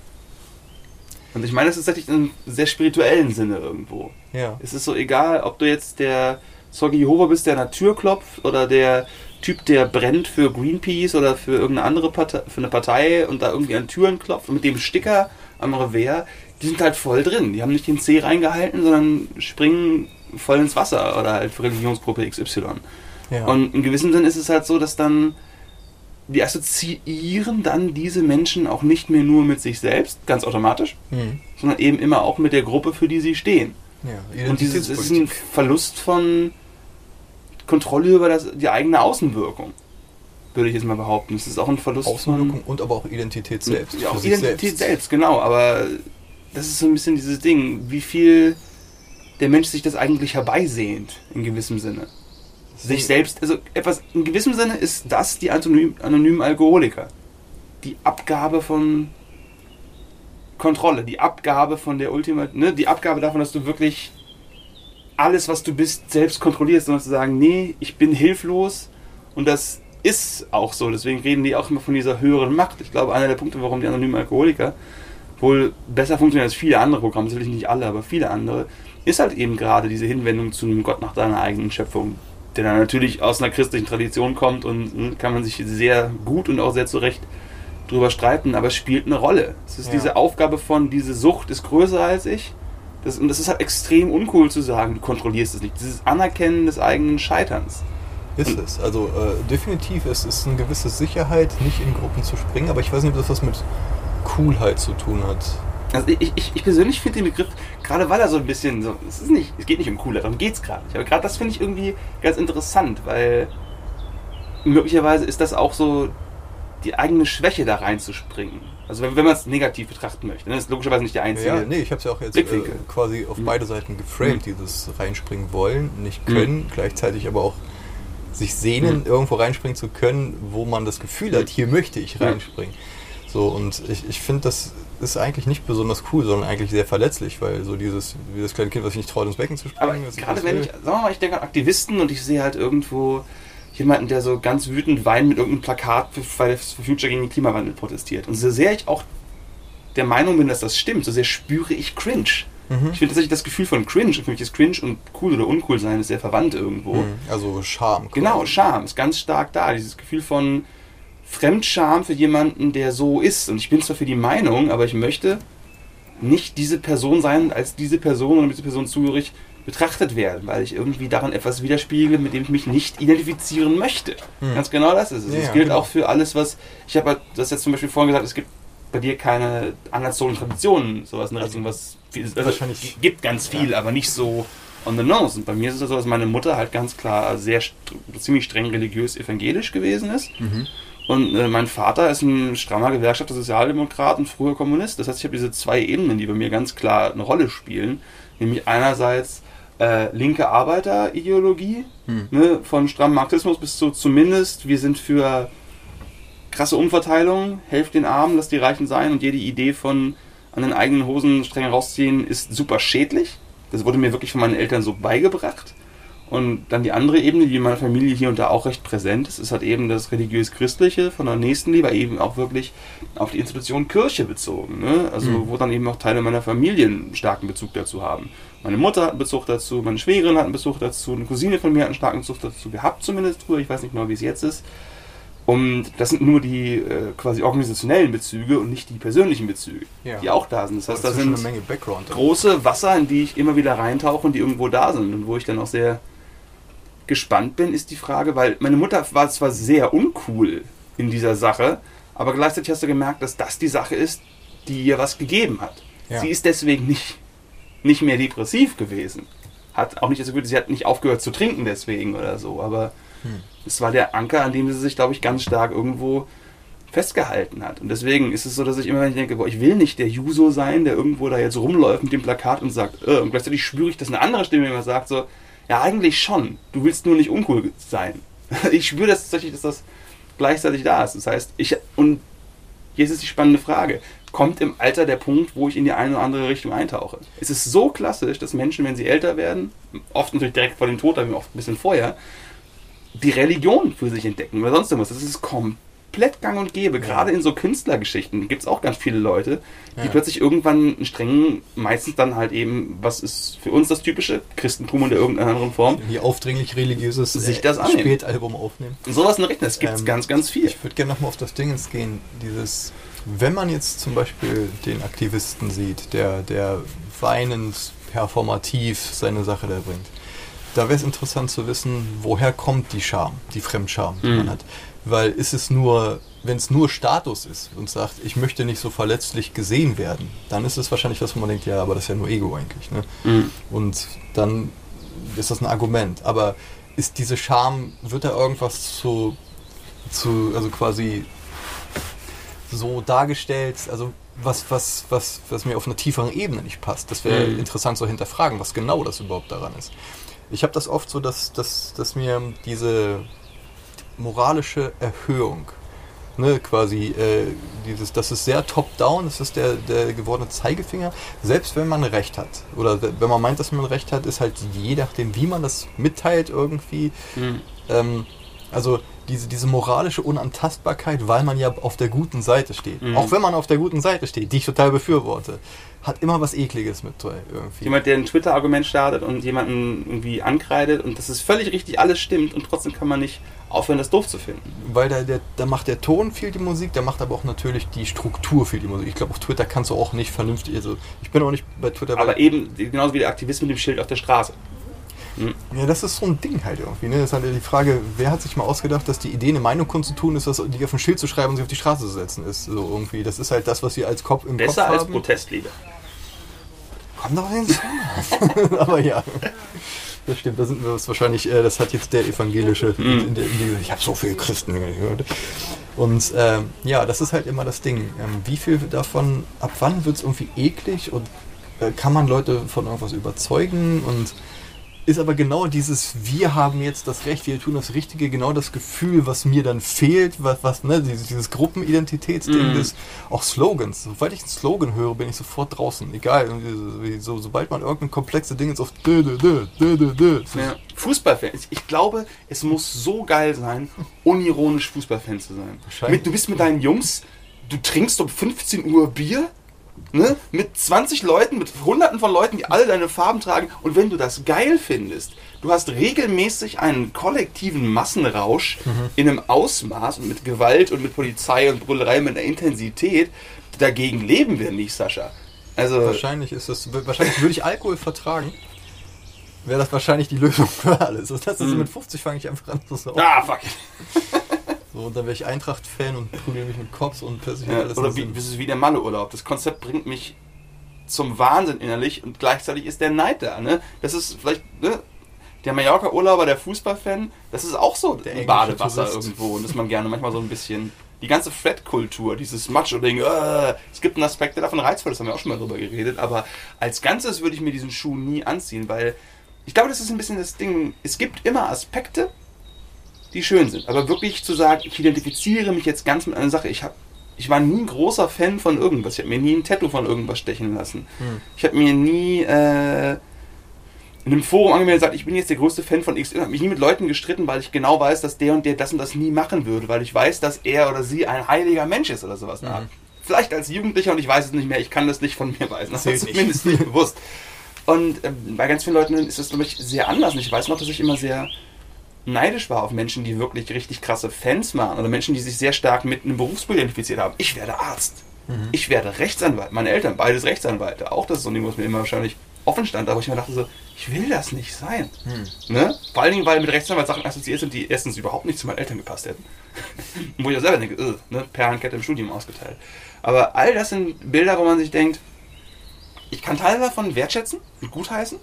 Und ich meine, das ist tatsächlich in einem sehr spirituellen Sinne irgendwo. ja. Es ist so egal, ob du jetzt der Zeuge Jehova bist, der an der Tür klopft, oder der Typ, der brennt für Greenpeace oder für irgendeine andere Partei, für eine Partei und da irgendwie an Türen klopft und mit dem Sticker am Revers, die sind halt voll drin. Die haben nicht den C reingehalten, sondern springen voll ins Wasser oder halt für Religionsgruppe XY. ja. Und in gewissem Sinn ist es halt so, dass dann die assoziieren dann diese Menschen auch nicht mehr nur mit sich selbst, ganz automatisch, Hm. sondern eben immer auch mit der Gruppe, für die sie stehen. ja. Und dieses ist ein. Verlust von Kontrolle über das, die eigene Außenwirkung, würde ich jetzt mal behaupten. Es ist auch ein Verlust Außenwirkung und aber auch Identität von selbst. Ja, auch Identität selbst. genau. Aber das ist so ein bisschen dieses Ding, wie viel der Mensch sich das eigentlich herbeisehnt, in gewissem Sinne. Sich selbst, also etwas, in gewissem Sinne ist das die anonym, anonymen Alkoholiker. Die Abgabe von Kontrolle, die Abgabe von der Ultima, ne, die Abgabe davon, dass du wirklich alles, was du bist, selbst kontrollierst, sondern zu sagen, nee, ich bin hilflos und das ist auch so. Deswegen reden die auch immer von dieser höheren Macht. Ich glaube, einer der Punkte, warum die anonymen Alkoholiker wohl besser funktionieren als viele andere Programme, sicherlich nicht alle, aber viele andere, ist halt eben gerade diese Hinwendung zu einem Gott nach deiner eigenen Schöpfung, der dann natürlich aus einer christlichen Tradition kommt und äh, kann man sich sehr gut und auch sehr zurecht drüber streiten, aber es spielt eine Rolle. Es ist Ja. diese Aufgabe von, diese Sucht ist größer als ich. Das, und das ist halt extrem uncool zu sagen, du kontrollierst es nicht. Dieses Anerkennen des eigenen Scheiterns. Ist es. Also äh, definitiv, es ist eine gewisse Sicherheit, nicht in Gruppen zu springen, aber ich weiß nicht, ob das was mit Coolheit zu tun hat. Also ich, ich, ich persönlich finde den Begriff, gerade weil er so ein bisschen so, es ist nicht, es geht nicht um Coolheit, darum geht es gerade nicht. Aber gerade das finde ich irgendwie ganz interessant, weil möglicherweise ist das auch so die eigene Schwäche da reinzuspringen. Also wenn, wenn man es negativ betrachten möchte. Ne? Das ist logischerweise nicht der einzige. Ja, nee, ich habe es ja auch jetzt äh, quasi auf Mhm. beide Seiten geframed, Mhm. dieses reinspringen wollen, nicht können, gleichzeitig aber auch sich sehnen, Mhm. irgendwo reinspringen zu können, wo man das Gefühl hat, Mhm. hier möchte ich reinspringen. So, und ich, ich finde, das ist eigentlich nicht besonders cool, sondern eigentlich sehr verletzlich, weil so dieses, wie das kleine Kind, was sich nicht traut, ins Becken zu Aber springen. was gerade wenn will. ich, sagen wir mal, ich denke an Aktivisten und ich sehe halt irgendwo jemanden, der so ganz wütend weint mit irgendeinem Plakat, für for Future gegen den Klimawandel protestiert. Und so sehr ich auch der Meinung bin, dass das stimmt, so sehr spüre ich Cringe. Mhm. Ich finde tatsächlich das Gefühl von Cringe, und für mich ist Cringe und cool oder uncool sein ist sehr verwandt irgendwo. Mhm. Also Scham. quasi. Genau, Scham ist ganz stark da. Dieses Gefühl von Fremdscham für jemanden, der so ist. Und ich bin zwar für die Meinung, aber ich möchte nicht diese Person sein, als diese Person oder mit dieser Person zugehörig betrachtet werden, weil ich irgendwie daran etwas widerspiegele, mit dem ich mich nicht identifizieren möchte. Hm. Ganz genau das ist es. Ja, Es ja, gilt genau. auch für alles, was. Ich habe halt das jetzt zum Beispiel vorhin gesagt, es gibt bei dir keine anerzogen Traditionen, sowas in der Richtung, was viel, also Wahrscheinlich- gibt ganz viel, aber nicht so on the nose. Und bei mir ist es so, dass meine Mutter halt ganz klar sehr ziemlich streng religiös evangelisch gewesen ist. Mhm. Und äh, mein Vater ist ein strammer Gewerkschafter, Sozialdemokrat und früher Kommunist. Das heißt, ich habe diese zwei Ebenen, die bei mir ganz klar eine Rolle spielen. Nämlich einerseits äh, linke Arbeiterideologie, Hm. ne, von strammem Marxismus bis zu zumindest, wir sind für krasse Umverteilung, helft den Armen, lasst die Reichen sein und jede Idee von an den eigenen Hosen streng rausziehen ist super schädlich. Das wurde mir wirklich von meinen Eltern so beigebracht. Und dann die andere Ebene, die in meiner Familie hier und da auch recht präsent ist, ist halt eben das religiös-christliche von der Nächstenliebe, eben auch wirklich auf die Institution Kirche bezogen. Ne? Also Mhm. wo dann eben auch Teile meiner Familie einen starken Bezug dazu haben. Meine Mutter hat einen Bezug dazu, meine Schwägerin hat einen Bezug dazu, eine Cousine von mir hat einen starken Bezug dazu gehabt, zumindest früher, ich weiß nicht genau, wie es jetzt ist. Und das sind nur die äh, quasi organisationellen Bezüge und nicht die persönlichen Bezüge, Ja. die auch da sind. Das heißt, da ist schon sind große Wasser, in die ich immer wieder reintauche und die irgendwo da sind. Und wo ich dann auch sehr gespannt bin, ist die Frage, weil meine Mutter war zwar sehr uncool in dieser Sache, aber gleichzeitig hast du gemerkt, dass das die Sache ist, die ihr was gegeben hat. Ja. Sie ist deswegen nicht, nicht mehr depressiv gewesen. Hat auch nicht das Gefühl, sie hat nicht aufgehört zu trinken deswegen oder so, aber Hm. es war der Anker, an dem sie sich, glaube ich, ganz stark irgendwo festgehalten hat. Und deswegen ist es so, dass ich immer wenn ich denke, boah, ich will nicht der Juso sein, der irgendwo da jetzt rumläuft mit dem Plakat und sagt, äh, und gleichzeitig spüre ich, dass eine andere Stimme immer sagt so, ja eigentlich schon, du willst nur nicht uncool sein. Ich spüre das tatsächlich, dass das gleichzeitig da ist. Das heißt, ich, und jetzt ist die spannende Frage, kommt im Alter der Punkt, wo ich in die eine oder andere Richtung eintauche? Es ist so klassisch, dass Menschen, wenn sie älter werden, oft natürlich direkt vor dem Tod, aber oft ein bisschen vorher, die Religion für sich entdecken oder sonst irgendwas. Das ist komplett gang und gäbe. Ja. Gerade in so Künstlergeschichten gibt es auch ganz viele Leute, die Ja. plötzlich irgendwann einen strengen, meistens dann halt eben, was ist für uns das typische Christentum in irgendeiner anderen Form, Hier aufdringlich religiöses Sich das annehmen. Spätalbum aufnehmen. sowas in Richtung. Das gibt es Ähm, ganz, ganz viel. Ich würde gerne nochmal auf das Dingens gehen. Dieses, wenn man jetzt zum Beispiel den Aktivisten sieht, der, der weinend performativ seine Sache da bringt, da wäre es interessant zu wissen, woher kommt die Scham, die Fremdscham, die Mhm. man hat. Weil ist es nur, wenn es nur Status ist und sagt, ich möchte nicht so verletzlich gesehen werden, dann ist es wahrscheinlich was, wo man denkt, ja, aber das ist ja nur Ego eigentlich. Ne? Mhm. Und dann ist das ein Argument. Aber ist diese Scham, wird da irgendwas zu, zu also quasi so dargestellt, also was, was, was, was mir auf einer tieferen Ebene nicht passt. Das wäre Mhm. interessant zu hinterfragen, was genau das überhaupt daran ist. Ich habe das oft so, dass, dass, dass mir diese moralische Erhöhung, ne, quasi äh, dieses, das ist sehr top-down, das ist der, der gewordene Zeigefinger, selbst wenn man Recht hat. Oder wenn man meint, dass man Recht hat, ist halt je nachdem, wie man das mitteilt irgendwie, Mhm. ähm, also diese, diese moralische Unantastbarkeit, weil man ja auf der guten Seite steht. Mhm. Auch wenn man auf der guten Seite steht, die ich total befürworte, hat immer was Ekliges mit irgendwie. Jemand, der ein Twitter-Argument startet und jemanden irgendwie ankreidet und das ist völlig richtig, alles stimmt und trotzdem kann man nicht aufhören, das doof zu finden. Weil da, der, da macht der Ton viel die Musik, da macht aber auch natürlich die Struktur viel die Musik. Ich glaube, auf Twitter kannst du auch nicht vernünftig, also ich bin auch nicht bei Twitter, Aber eben genauso wie der Aktivist mit dem Schild auf der Straße. Mhm. Ja, das ist so ein Ding halt irgendwie. Ne? Das ist halt die Frage, wer hat sich mal ausgedacht, dass die Idee, eine Meinung kundzutun, ist, die auf ein Schild zu schreiben und sich auf die Straße zu setzen ist. So irgendwie. Das ist halt das, was wir als Kopf im Besser Kopf als haben. Protestlieder. Komm doch hin. Aber ja. Das stimmt, da sind wir uns wahrscheinlich, äh, das hat jetzt der evangelische, Mhm. in der, in die, ich habe so viele Christen gehört. Und ähm, ja, das ist halt immer das Ding. Ähm, wie viel davon, ab wann wird es irgendwie eklig und äh, kann man Leute von irgendwas überzeugen und ist aber genau dieses, wir haben jetzt das Recht, wir tun das Richtige, genau das Gefühl, was mir dann fehlt, was, was ne, dieses, dieses Gruppenidentitätsding Mhm. des, auch Slogans. Sobald ich einen Slogan höre, bin ich sofort draußen. Egal, so, sobald man irgendein komplexe Ding jetzt auf dö, dö, dö, dö, dö. Ja. Fußballfan. Ich glaube, es muss so geil sein, unironisch Fußballfan zu sein. Mit, du bist mit deinen Jungs, du trinkst um 15 Uhr Bier, ne? Mit 20 Leuten, mit hunderten von Leuten, die alle deine Farben tragen. Und wenn du das geil findest, du hast regelmäßig einen kollektiven Massenrausch in einem Ausmaß und mit Gewalt und mit Polizei und Brüllerei mit einer Intensität. Dagegen leben wir nicht, Sascha. Also, Wahrscheinlich ist das, wahrscheinlich würde ich Alkohol vertragen. Wäre das wahrscheinlich die Lösung für alles. Das ist Mhm. mit 50 fange ich einfach an saufen. ah, fuck it. So, und dann wäre ich Eintracht-Fan und prügel mich mit Cops und plötzlich hat Ja, alles oder wie, das ist wie der Malle-Urlaub. Das Konzept bringt mich zum Wahnsinn innerlich und gleichzeitig ist der Neid da. Ne? Das ist vielleicht ne? der Mallorca-Urlauber, der Fußballfan, das ist auch so Der ein Badewasser Tourist. irgendwo und dass man gerne manchmal so ein bisschen die ganze Fred-Kultur, dieses Macho-Ding, äh, es gibt einen Aspekt, der davon reizvoll ist, haben wir auch schon mal drüber geredet, aber als Ganzes würde ich mir diesen Schuh nie anziehen, weil ich glaube, das ist ein bisschen das Ding, es gibt immer Aspekte, die schön sind. Aber wirklich zu sagen, ich identifiziere mich jetzt ganz mit einer Sache. Ich, hab, ich war nie ein großer Fan von irgendwas. Ich habe mir nie ein Tattoo von irgendwas stechen lassen. Hm. Ich habe mir nie äh, in einem Forum angemeldet und gesagt, ich bin jetzt der größte Fan von X. Ich habe mich nie mit Leuten gestritten, weil ich genau weiß, dass der und der das und das nie machen würde. Weil ich weiß, dass er oder sie ein heiliger Mensch ist oder sowas. Mhm. Vielleicht als Jugendlicher und ich weiß es nicht mehr. Ich kann das nicht von mir weisen. Das Zählt ist zumindest nicht bewusst. Und ähm, bei ganz vielen Leuten ist das nämlich sehr anders. Und ich weiß noch, dass ich immer sehr neidisch war auf Menschen, die wirklich richtig krasse Fans waren oder Menschen, die sich sehr stark mit einem Berufsbild identifiziert haben. Ich werde Arzt. Ich werde Rechtsanwalt. Meine Eltern, beides Rechtsanwälte. Auch das ist so ein Ding, was mir immer wahrscheinlich offen stand, aber ich mir dachte so, ich will das nicht sein. Ne? Vor allen Dingen, weil mit Rechtsanwalt Sachen assoziiert sind, die erstens überhaupt nicht zu meinen Eltern gepasst hätten. wo ich auch selber denke, ne? Perlenkette im Studium ausgeteilt. Aber all das sind Bilder, wo man sich denkt, ich kann Teile davon wertschätzen und gutheißen.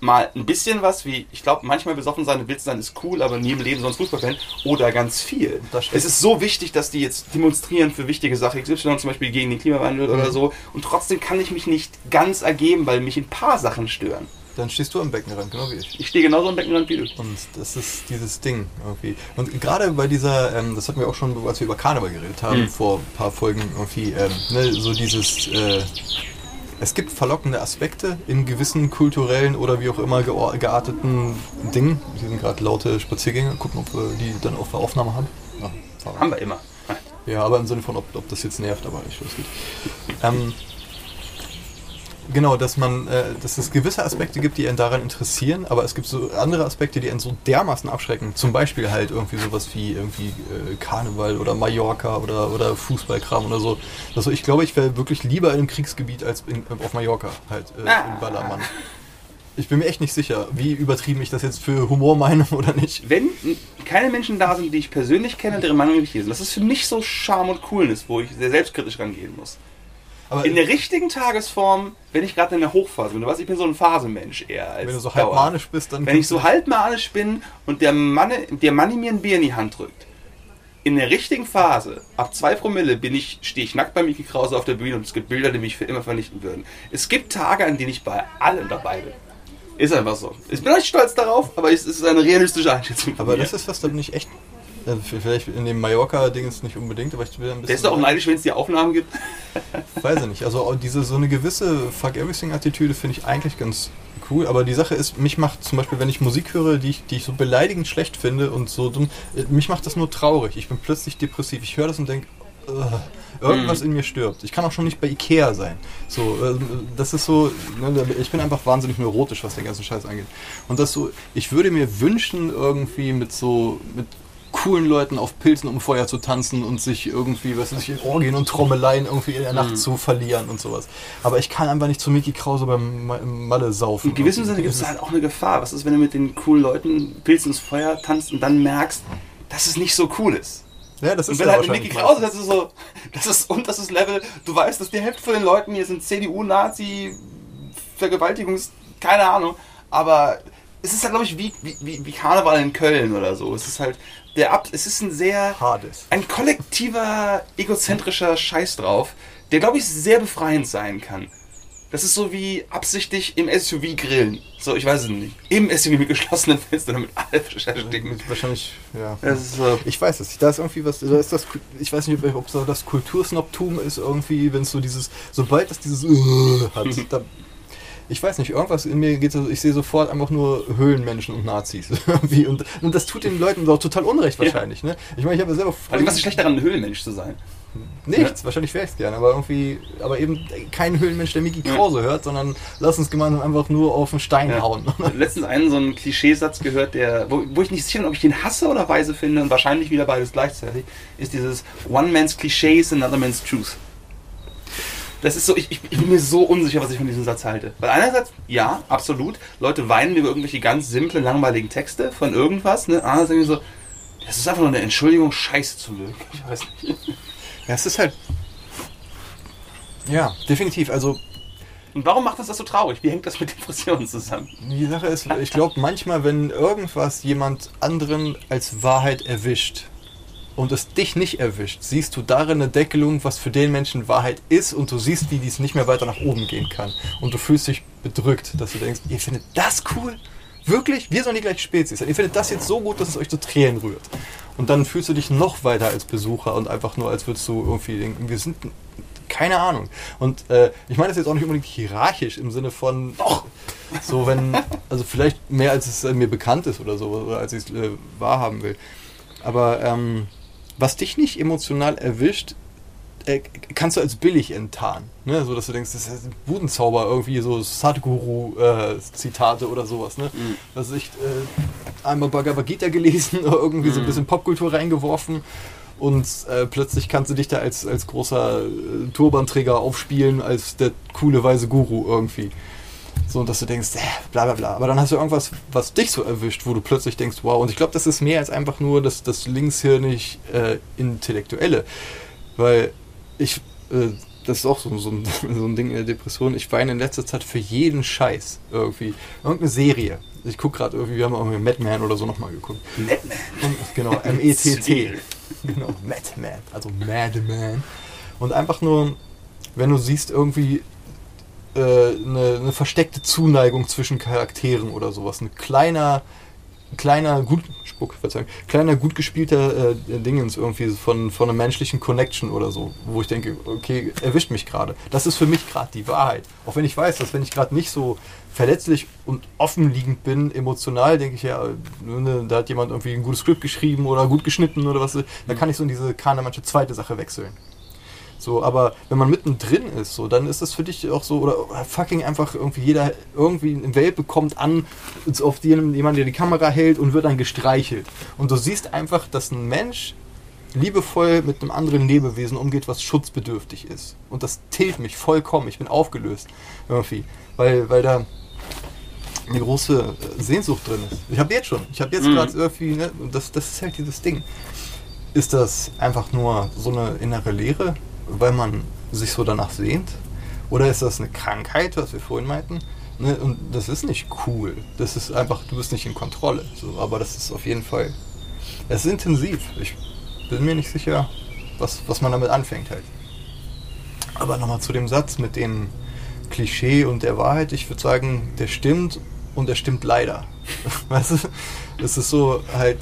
Mal ein bisschen was, wie, ich glaube, manchmal besoffen sein und Witz sein ist cool, aber nie im Leben sonst Fußballfan. Oder ganz viel. Es ist so wichtig, dass die jetzt demonstrieren für wichtige Sachen, XY zum Beispiel gegen den Klimawandel oder so. Und trotzdem kann ich mich nicht ganz ergeben, weil mich ein paar Sachen stören. Dann stehst du am Beckenrand, genau wie ich. Ich stehe genauso am Beckenrand wie du. Und das ist dieses Ding irgendwie. Und gerade bei dieser, ähm, das hatten wir auch schon, als wir über Karneval geredet haben, Mhm. vor ein paar Folgen irgendwie, ähm, ne, so dieses, äh, es gibt verlockende Aspekte in gewissen kulturellen oder wie auch immer gearteten Dingen. Hier sind gerade laute Spaziergänger, gucken, ob wir die dann auf der Aufnahme haben. Ja, Fahrrad. Haben wir immer. Ja, aber im Sinne von, ob, ob das jetzt nervt, aber nicht losgeht. Ähm, genau, dass man, äh, dass es gewisse Aspekte gibt, die einen daran interessieren, aber es gibt so andere Aspekte, die einen so dermaßen abschrecken. Zum Beispiel halt irgendwie sowas wie irgendwie äh, Karneval oder Mallorca oder, oder Fußballkram oder so. Also ich glaube, ich wäre wirklich lieber in einem Kriegsgebiet als in, auf Mallorca halt äh, Ah. in Ballermann. Ich bin mir echt nicht sicher, wie übertrieben ich das jetzt für Humor meine oder nicht. Wenn keine Menschen da sind, die ich persönlich kenne, deren Meinung nicht hier sind, das ist für mich so Charme und Coolness, wo ich sehr selbstkritisch rangehen muss. Aber In der richtigen Tagesform, wenn ich gerade in der Hochphase bin, du weißt, ich bin so ein Phasenmensch eher als wenn du so halb manisch bist, dann Wenn ich so halb manisch bin und der Mann, der Manni mir ein Bier in die Hand drückt, in der richtigen Phase, ab zwei Promille, bin ich, stehe ich nackt bei Mickey Krause auf der Bühne und es gibt Bilder, die mich für immer vernichten würden. Es gibt Tage, an denen ich bei allem dabei bin. Ist einfach so. Ich bin nicht stolz darauf, aber es ist eine realistische Einschätzung. Aber mir. das ist was, da bin ich echt. Äh, Vielleicht in dem Mallorca-Ding ist nicht unbedingt, aber ich will ein bisschen. der ist doch auch neidisch, wenn es die Aufnahmen gibt. Weiß ich nicht. Also diese so eine gewisse Fuck Everything-Attitüde finde ich eigentlich ganz cool. Aber die Sache ist, mich macht zum Beispiel, wenn ich Musik höre, die ich, die ich so beleidigend schlecht finde und so dumm, äh, mich macht das nur traurig. Ich bin plötzlich depressiv. Ich höre das und denke, irgendwas in mir stirbt. Ich kann auch schon nicht bei Ikea sein. So, äh, das ist so, ne, ich bin einfach wahnsinnig neurotisch, was den ganzen Scheiß angeht. Und das so, ich würde mir wünschen, irgendwie mit so, mit coolen Leuten auf Pilzen um Feuer zu tanzen und sich irgendwie, was weiß ich, in Orgien und Trommeleien irgendwie in der Nacht Mhm. zu verlieren und sowas. Aber ich kann einfach nicht zu Mickey Krause beim Ma- Malle saufen. In gewissem Sinne gibt es halt auch eine Gefahr. Was ist, wenn du mit den coolen Leuten Pilz ins Feuer tanzt und dann merkst, dass es nicht so cool ist? Ja, das Und ist wenn ja halt Mickey Krause, das ist so, das ist unterstes Level. Du weißt, dass die Hälfte von den Leuten hier sind CDU, Nazi, Vergewaltigungs, keine Ahnung. Aber es ist halt, glaube ich, wie, wie, wie Karneval in Köln oder so. Es ist halt, der Ab, es ist ein sehr, Hades. ein kollektiver, egozentrischer Scheiß drauf, der, glaube ich, sehr befreiend sein kann. Das ist so wie absichtlich im SUV grillen. So, ich weiß es nicht. Im SUV mit geschlossenen Fenstern, damit alle beschäftigen. Wahrscheinlich, ja. So. Ich weiß es. nicht. Da ist irgendwie was. Da ist das. Ich weiß nicht, ob das Kultursnobtum ist irgendwie, wenn es so dieses. Sobald es dieses hat. Da, ich weiß nicht, irgendwas in mir geht so, ich sehe sofort einfach nur Höhlenmenschen und Nazis. Und, und das tut den Leuten doch total unrecht wahrscheinlich. Ne? Ich meine, ich habe ja selber Also, was ist schlecht daran, ein Höhlenmensch zu sein? Nichts, wahrscheinlich wäre ich es gerne, aber irgendwie, aber eben kein Höhlenmensch, der Mickey Krause hört, sondern lass uns gemeinsam einfach nur auf den Stein Ja. hauen. Letztens einen so einen Klischeesatz gehört, der, wo, wo ich nicht sicher bin, ob ich den hasse oder weise finde und wahrscheinlich wieder beides gleichzeitig, ist dieses One man's Cliché is another man's truth. Das ist so, ich, ich, ich bin mir so unsicher, was ich von diesem Satz halte. Weil einerseits, ja, absolut, Leute weinen über irgendwelche ganz simplen, langweiligen Texte von irgendwas, ne? Andererseits denke ich so, das ist einfach nur eine Entschuldigung, Scheiße zu mögen. Ich weiß nicht. Ja, es ist halt. Ja, definitiv. Also Und warum macht uns das so traurig? Wie hängt das mit Depressionen zusammen? Die Sache ist, ich glaube manchmal, wenn irgendwas jemand anderen als Wahrheit erwischt und es dich nicht erwischt, siehst du darin eine Deckelung, was für den Menschen Wahrheit ist und du siehst, wie dies nicht mehr weiter nach oben gehen kann. Und du fühlst dich bedrückt, dass du denkst, ihr findet das cool? Wirklich? Wir sollen die gleiche Spezies sein. Ihr findet das jetzt so gut, dass es euch zu Tränen rührt. Und dann fühlst du dich noch weiter als Besucher und einfach nur, als würdest du irgendwie denken, wir sind keine Ahnung. Und äh, ich meine das jetzt auch nicht unbedingt hierarchisch im Sinne von, Doch. so wenn, also vielleicht mehr als es äh, mir bekannt ist oder so, oder als ich es äh, wahrhaben will. Aber ähm, was dich nicht emotional erwischt, äh, kannst du als billig enttarnen. Ne? So dass du denkst, das ist ein Budenzauber, irgendwie so Sadhguru-Zitate oder sowas. Ne? Mhm. Also ich äh, einmal Bhagavad Gita gelesen, irgendwie so ein Mhm. bisschen Popkultur reingeworfen. Und äh, plötzlich kannst du dich da als, als großer äh, Turbanträger aufspielen, als der coole weise Guru irgendwie. So, und dass du denkst, äh, bla bla bla. Aber dann hast du irgendwas, was dich so erwischt, wo du plötzlich denkst, wow. Und ich glaube, das ist mehr als einfach nur das, das linkshirnig äh, Intellektuelle. Weil ich, äh, das ist auch so, so, ein, so ein Ding in der Depression, ich weine in letzter Zeit für jeden Scheiß irgendwie. Irgendeine Serie. Ich gucke gerade irgendwie, wir haben irgendwie Madman oder so nochmal geguckt. Madman. Genau, M-E-T-T. Genau, Madman, also Madman. Und einfach nur, wenn du siehst, irgendwie äh, eine, eine versteckte Zuneigung zwischen Charakteren oder sowas. Ein kleiner, kleiner, gut, Spuck, Verzeihung, kleiner, gut gespielter äh, Dingens irgendwie von, von einer menschlichen Connection oder so, wo ich denke, okay, erwischt mich gerade. Das ist für mich gerade die Wahrheit. Auch wenn ich weiß, dass wenn ich gerade nicht so verletzlich und offenliegend bin, emotional, denke ich ja, ne, da hat jemand irgendwie ein gutes Skript geschrieben oder gut geschnitten oder was, da kann ich so in diese Kahnemannsche zweite Sache wechseln. So, aber wenn man mittendrin ist, so, dann ist das für dich auch so, oder fucking einfach irgendwie jeder irgendwie eine Welt bekommt an, auf die jemand, der die Kamera hält und wird dann gestreichelt. Und du siehst einfach, dass ein Mensch liebevoll mit einem anderen Lebewesen umgeht, was schutzbedürftig ist. Und das tilt mich vollkommen. Ich bin aufgelöst irgendwie, weil, weil da eine große äh, Sehnsucht drin ist. Ich habe jetzt schon. Ich habe jetzt Mhm. gerade irgendwie, ne, das, das ist halt dieses Ding. Ist das einfach nur so eine innere Leere, weil man sich so danach sehnt? Oder ist das eine Krankheit, was wir vorhin meinten? Ne, und das ist nicht cool. Das ist einfach, du bist nicht in Kontrolle. So, aber das ist auf jeden Fall. Es ist intensiv. Ich bin mir nicht sicher, was, was man damit anfängt halt. Aber nochmal zu dem Satz mit dem Klischee und der Wahrheit. Ich würde sagen, der stimmt und der stimmt leider. Weißt du? Es ist so halt.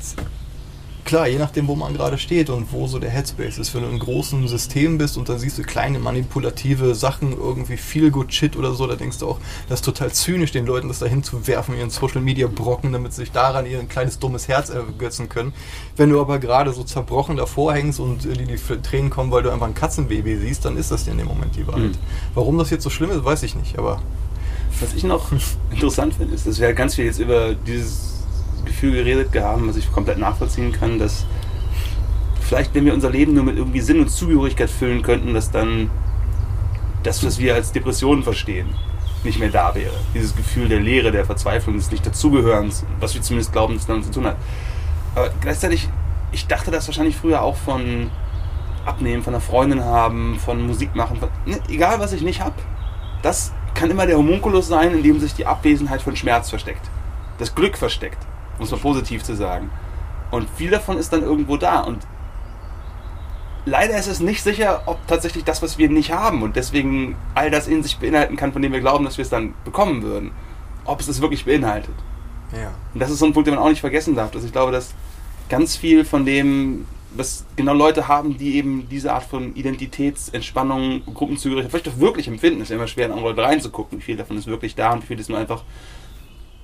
Klar, je nachdem, wo man gerade steht und wo so der Headspace ist. Wenn du in einem großen System bist und dann siehst du kleine manipulative Sachen, irgendwie viel good shit oder so, da denkst du auch, das ist total zynisch, den Leuten das dahin zu werfen, ihren Social Media Brocken, damit sie sich daran ihr kleines dummes Herz ergötzen können. Wenn du aber gerade so zerbrochen davor hängst und die, die Tränen kommen, weil du einfach ein Katzenbaby siehst, dann ist das dir in dem Moment die Wahrheit. Mhm. Warum das jetzt so schlimm ist, weiß ich nicht, aber Was ich noch interessant finde, ist, dass wir halt ganz viel jetzt über dieses Gefühl geredet haben, was ich komplett nachvollziehen kann, dass vielleicht, wenn wir unser Leben nur mit irgendwie Sinn und Zugehörigkeit füllen könnten, dass dann das, was wir als Depressionen verstehen, nicht mehr da wäre. Dieses Gefühl der Leere, der Verzweiflung, des Nicht-Dazugehörens, was wir zumindest glauben, dass damit zu tun hat. Aber gleichzeitig, ich dachte das wahrscheinlich früher auch von Abnehmen, von einer Freundin haben, von Musik machen, von, ne, egal was ich nicht habe, das kann immer der Homunculus sein, in dem sich die Abwesenheit von Schmerz versteckt. Das Glück versteckt, um es mal positiv zu sagen. Und viel davon ist dann irgendwo da. Und leider ist es nicht sicher, ob tatsächlich das, was wir nicht haben und deswegen all das in sich beinhalten kann, von dem wir glauben, dass wir es dann bekommen würden, ob es es wirklich beinhaltet. Ja. Und das ist so ein Punkt, den man auch nicht vergessen darf. Dass ich glaube, dass ganz viel von dem, was genau Leute haben, die eben diese Art von Identitätsentspannung, Gruppenzugehörigkeit vielleicht doch wirklich empfinden, ist ja immer schwer, in andere Leute reinzugucken, wie viel davon ist wirklich da und wie viel ist nur einfach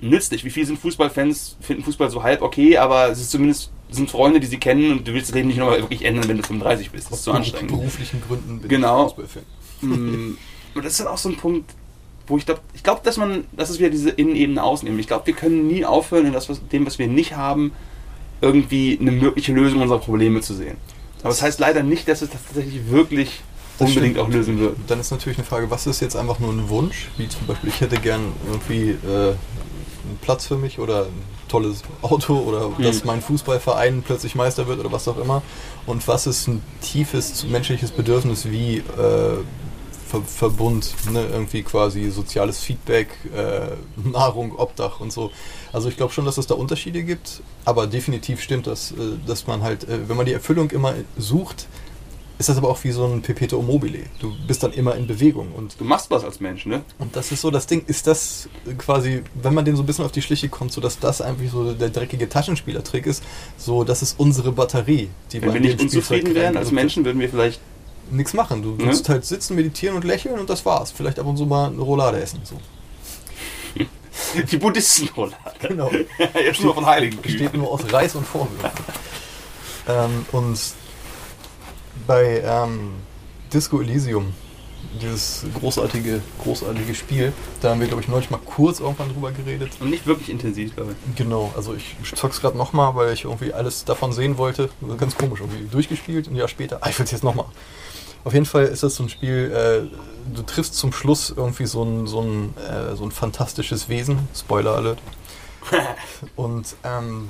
nützlich. Wie viele sind Fußballfans, finden Fußball so halb okay, aber es ist zumindest sind Freunde, die sie kennen und du willst das Leben nicht nochmal wirklich ändern, wenn du 35 bist. Das ist zu anstrengend. beruflichen Gründen bin Genau. ich Fußballfan. Mm, Und das ist dann auch so ein Punkt, wo ich glaube, ich glaube, dass man, das ist wieder diese Innenebene ausnehmen. Ich glaube, wir können nie aufhören, in das, was, dem, was wir nicht haben, irgendwie eine mögliche Lösung unserer Probleme zu sehen. Aber das heißt leider nicht, dass es das tatsächlich wirklich unbedingt auch lösen wird. Dann ist natürlich eine Frage, was ist jetzt einfach nur ein Wunsch? Wie zum Beispiel, ich hätte gern irgendwie äh, einen Platz für mich oder ein tolles Auto oder Mhm. dass mein Fußballverein plötzlich Meister wird oder was auch immer. Und was ist ein tiefes menschliches Bedürfnis wie äh, Ver Verbund, ne? irgendwie quasi soziales Feedback, äh, Nahrung, Obdach und so. Also ich glaube schon, dass es da Unterschiede gibt, aber definitiv stimmt das, äh, dass man halt, äh, wenn man die Erfüllung immer sucht, ist das aber auch wie so ein Perpetuum mobile. Du bist dann immer in Bewegung und Du machst was als Mensch, ne? und das ist so das Ding, ist das quasi, wenn man dem so ein bisschen auf die Schliche kommt, so dass das einfach so der dreckige Taschenspielertrick ist, so das ist unsere Batterie, die Wenn wir nicht unzufrieden wären als Menschen, würden wir vielleicht nichts machen. Du Ne? willst halt sitzen, meditieren und lächeln und das war's. Vielleicht ab und zu mal eine Roulade essen. So. die Buddhistenrolle. Genau. Jetzt nur von Heiligen. Besteht nur aus Reis und Vorwürfen. ähm, und bei ähm, Disco Elysium, dieses großartige, großartige Spiel, da haben wir, glaube ich, neulich mal kurz irgendwann drüber geredet. Und nicht wirklich intensiv, glaube ich. Genau, also ich zock's gerade nochmal, weil ich irgendwie alles davon sehen wollte. Ganz komisch, irgendwie durchgespielt, ein Jahr später. Ah, ich will's jetzt nochmal. Auf jeden Fall ist das so ein Spiel, äh, du triffst zum Schluss irgendwie so ein, so ein, äh, so ein fantastisches Wesen. Spoiler Alert. Und ähm,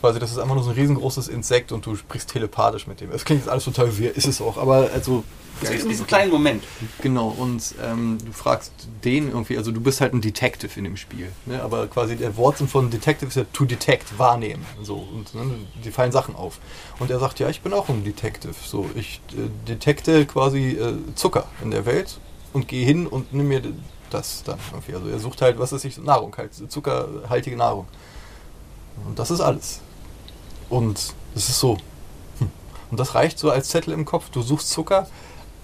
quasi, das ist einfach nur so ein riesengroßes Insekt und du sprichst telepathisch mit dem. Das klingt jetzt alles total weird, ist es auch, aber also. Es geht um diesen kleinen Moment. Genau, und ähm, du fragst den irgendwie, also du bist halt ein Detective in dem Spiel, ne? aber quasi der Wortsinn von Detective ist ja to detect, wahrnehmen. So, und ne, die fallen Sachen auf. Und er sagt, ja, ich bin auch ein Detective. So, ich äh, detekte quasi äh, Zucker in der Welt und gehe hin und nimm mir das dann irgendwie. Also er sucht halt, was ist ich, Nahrung halt, zuckerhaltige Nahrung. Und das ist alles. Und es ist so. Hm. Und das reicht so als Zettel im Kopf. Du suchst Zucker,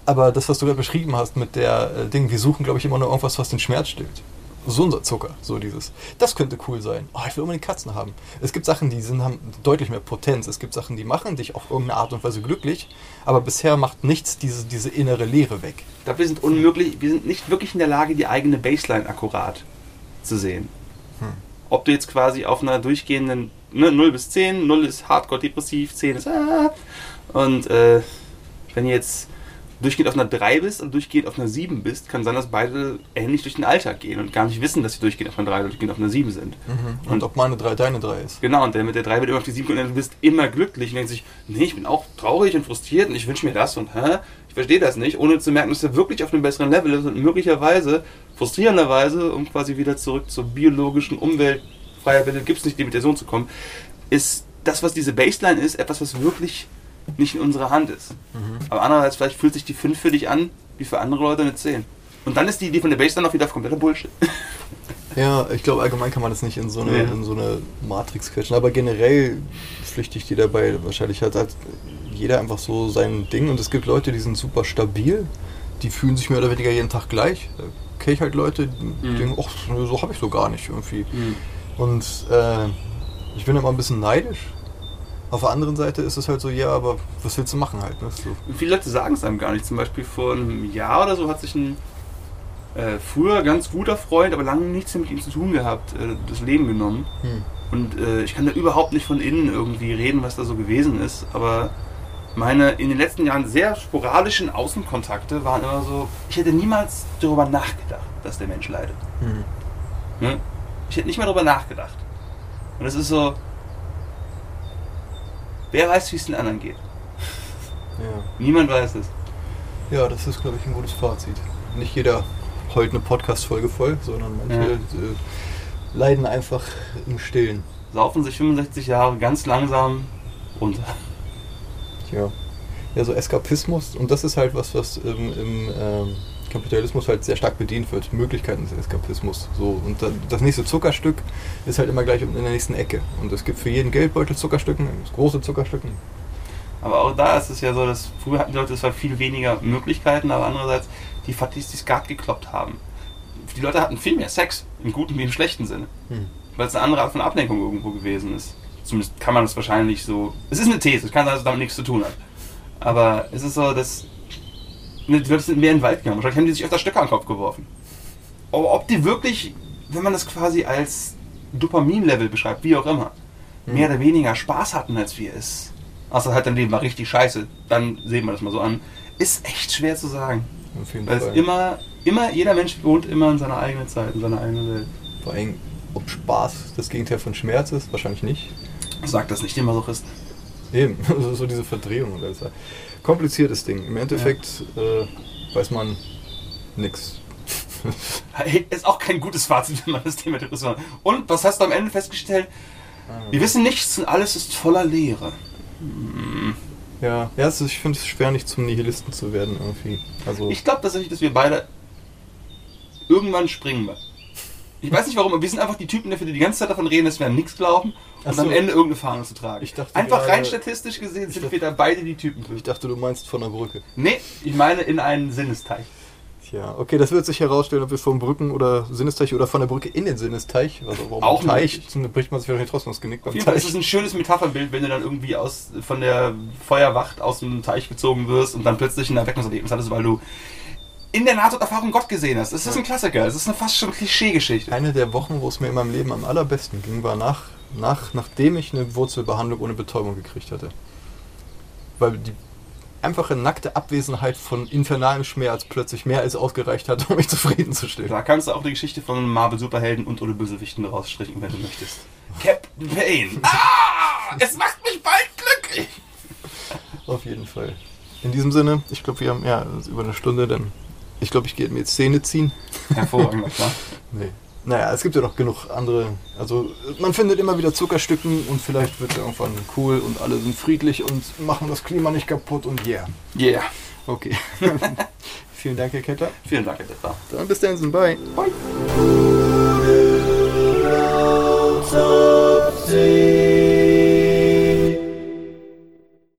aber das, was du gerade beschrieben hast mit der äh, Ding, wir suchen, glaube ich, immer nur irgendwas, was den Schmerz stillt. So unser Zucker, so dieses. Das könnte cool sein. Oh, ich will unbedingt Katzen haben. Es gibt Sachen, die sind, haben deutlich mehr Potenz. Es gibt Sachen, die machen dich auf irgendeine Art und Weise glücklich, aber bisher macht nichts diese, diese innere Leere weg. Ich glaube, wir sind unmöglich, wir sind nicht wirklich in der Lage, die eigene Baseline akkurat zu sehen. Hm. Ob du jetzt quasi auf einer durchgehenden ne, 0 bis 10, 0 ist hardcore depressiv, 10 ist ah, und äh, wenn ihr jetzt durchgehend auf einer 3 bist und durchgehend auf einer 7 bist, kann sein, dass beide ähnlich durch den Alltag gehen und gar nicht wissen, dass sie durchgehend auf einer 3 oder durchgehend auf einer 7 sind. Und ob meine drei deine drei ist. Genau, und der mit der 3 wird immer auf die 7 kommen und du bist immer glücklich und denkt sich, nee, ich bin auch traurig und frustriert und ich wünsche mir das und hä? Ich verstehe das nicht, ohne zu merken, dass er wirklich auf einem besseren Level ist und möglicherweise, frustrierenderweise, um quasi wieder zurück zur biologischen Umwelt, freier Wille gibt es nicht, Limitation zu kommen, ist das, was diese Baseline ist, etwas, was wirklich nicht in unserer Hand ist. Aber andererseits, vielleicht fühlt sich die 5 für dich an, wie für andere Leute eine 10. Und dann ist die Idee von der Baseline auch wieder kompletter Bullshit. Ja, ich glaube, allgemein kann man das nicht in so eine, Ja. in so eine Matrix quetschen. Aber generell pflichte ich dir dabei, wahrscheinlich hat, hat jeder einfach so sein Ding. Und es gibt Leute, die sind super stabil, die fühlen sich mehr oder weniger jeden Tag gleich. Da kenne ich halt Leute, die Mhm. denken, ach, so habe ich so gar nicht irgendwie. Und äh, ich bin immer ein bisschen neidisch. Auf der anderen Seite ist es halt so, ja, aber was willst du machen halt? Ne? So. Viele Leute sagen es einem gar nicht. Zum Beispiel vor einem Jahr oder so hat sich ein äh, früher ganz guter Freund, aber lange nichts mit ihm zu tun gehabt, äh, das Leben genommen. Hm. Und äh, ich kann da überhaupt nicht von innen irgendwie reden, was da so gewesen ist. Aber meine in den letzten Jahren sehr sporadischen Außenkontakte waren immer so, ich hätte niemals darüber nachgedacht, dass der Mensch leidet. Hm. Ne? Ich hätte nicht mal darüber nachgedacht. Und es ist so, wer weiß, wie es den anderen geht. Ja. Niemand weiß es. ja, das ist, glaube ich, ein gutes Fazit. Nicht jeder heult eine Podcast-Folge voll, sondern manche Ja. äh, leiden einfach im Stillen. Saufen sich 65 Jahre ganz langsam runter. Tja. Ja, so Eskapismus, und das ist halt was, was ähm, im ähm, Kapitalismus halt sehr stark bedient wird. Möglichkeiten des Eskapismus. So, und das nächste Zuckerstück ist halt immer gleich in der nächsten Ecke. Und es gibt für jeden Geldbeutel Zuckerstücken, große Zuckerstücken. Aber auch da ist es ja so, dass früher hatten die Leute zwar viel weniger Möglichkeiten, aber andererseits die Skat gekloppt haben. Die Leute hatten viel mehr Sex, im guten wie im schlechten Sinne. Hm. Weil es eine andere Art von Ablenkung irgendwo gewesen ist. Zumindest kann man das wahrscheinlich so. Es ist eine These, es kann sein, dass es damit nichts zu tun hat. Aber es ist so, dass. ne, Die Leute sind mehr in den Wald gegangen. Wahrscheinlich haben die sich öfter Stöcke an den Kopf geworfen. Aber ob die wirklich, wenn man das quasi als Dopamin-Level beschreibt, wie auch immer, Hm. mehr oder weniger Spaß hatten, als wir es. Außer halt dein Leben war richtig scheiße, dann sehen wir das mal so an. Ist echt schwer zu sagen. Auf jeden Weil es immer, immer, jeder Mensch wohnt immer in seiner eigenen Zeit, in seiner eigenen Welt. Vor allem, ob Spaß das Gegenteil von Schmerz ist, wahrscheinlich nicht. Sagt das nicht immer so ist. Eben, also so diese Verdrehung. oder so. Kompliziertes Ding. Im Endeffekt äh, weiß man nix. Hey, Ist auch kein gutes Fazit, wenn man das Thema hat. Und was hast du am Ende festgestellt? Wir wissen nichts und alles ist voller Leere. Hm. Ja, ja ist, ich finde es schwer, nicht zum Nihilisten zu werden irgendwie. Also, Ich glaube tatsächlich, dass wir beide irgendwann springen werden. Ich weiß nicht warum, aber wir sind einfach die Typen, dafür, die die ganze Zeit davon reden, dass wir an nichts glauben und so. am Ende irgendeine Fahne zu tragen. Ich dachte einfach rein gerade- statistisch gesehen sind dachte- wir da beide die Typen für. ich dachte, du meinst von der Brücke. Nee, ich meine in einen Sinnesteich. Tja, okay, das wird sich herausstellen, ob wir vom Brücken- oder Sinnesteich oder von der Brücke in den Sinnesteich, also warum Auch Teich, dann bricht man sich wahrscheinlich trotzdem das Genick beim jeden Fall ist Teich. es ein schönes Metapherbild, wenn du dann irgendwie aus, von der Feuerwacht aus dem Teich gezogen wirst und dann plötzlich ein Erweckungserlebnis hattest, weil du in der Nahtoderfahrung Gott gesehen hast. Das ist ein Klassiker. Das ist eine fast schon Klischeegeschichte. Eine der Wochen, wo es mir in meinem Leben am allerbesten ging, war nach, nach, nachdem ich eine Wurzelbehandlung ohne Betäubung gekriegt hatte. Weil die einfache nackte Abwesenheit von infernalem Schmerz plötzlich mehr als ausgereicht hat, um mich zufriedenzustellen. Da kannst du auch die Geschichte von Marvel-Superhelden und oder Bösewichten rausstrichen, wenn du möchtest. Captain Pain. Ah! Es macht mich bald glücklich! Auf jeden Fall. In diesem Sinne, ich glaube, wir haben ja über eine Stunde, dann ich glaube, ich gehe mir jetzt Zähne ziehen. Hervorragend, klar. Nee. Naja, es gibt ja noch genug andere. Also, man findet immer wieder Zuckerstücken und vielleicht wird es irgendwann cool und alle sind friedlich und machen das Klima nicht kaputt und yeah. Yeah. Okay. Vielen Dank, Herr Kettler. Vielen Dank, Herr Dettar. Dann bis dann, bye. Bye.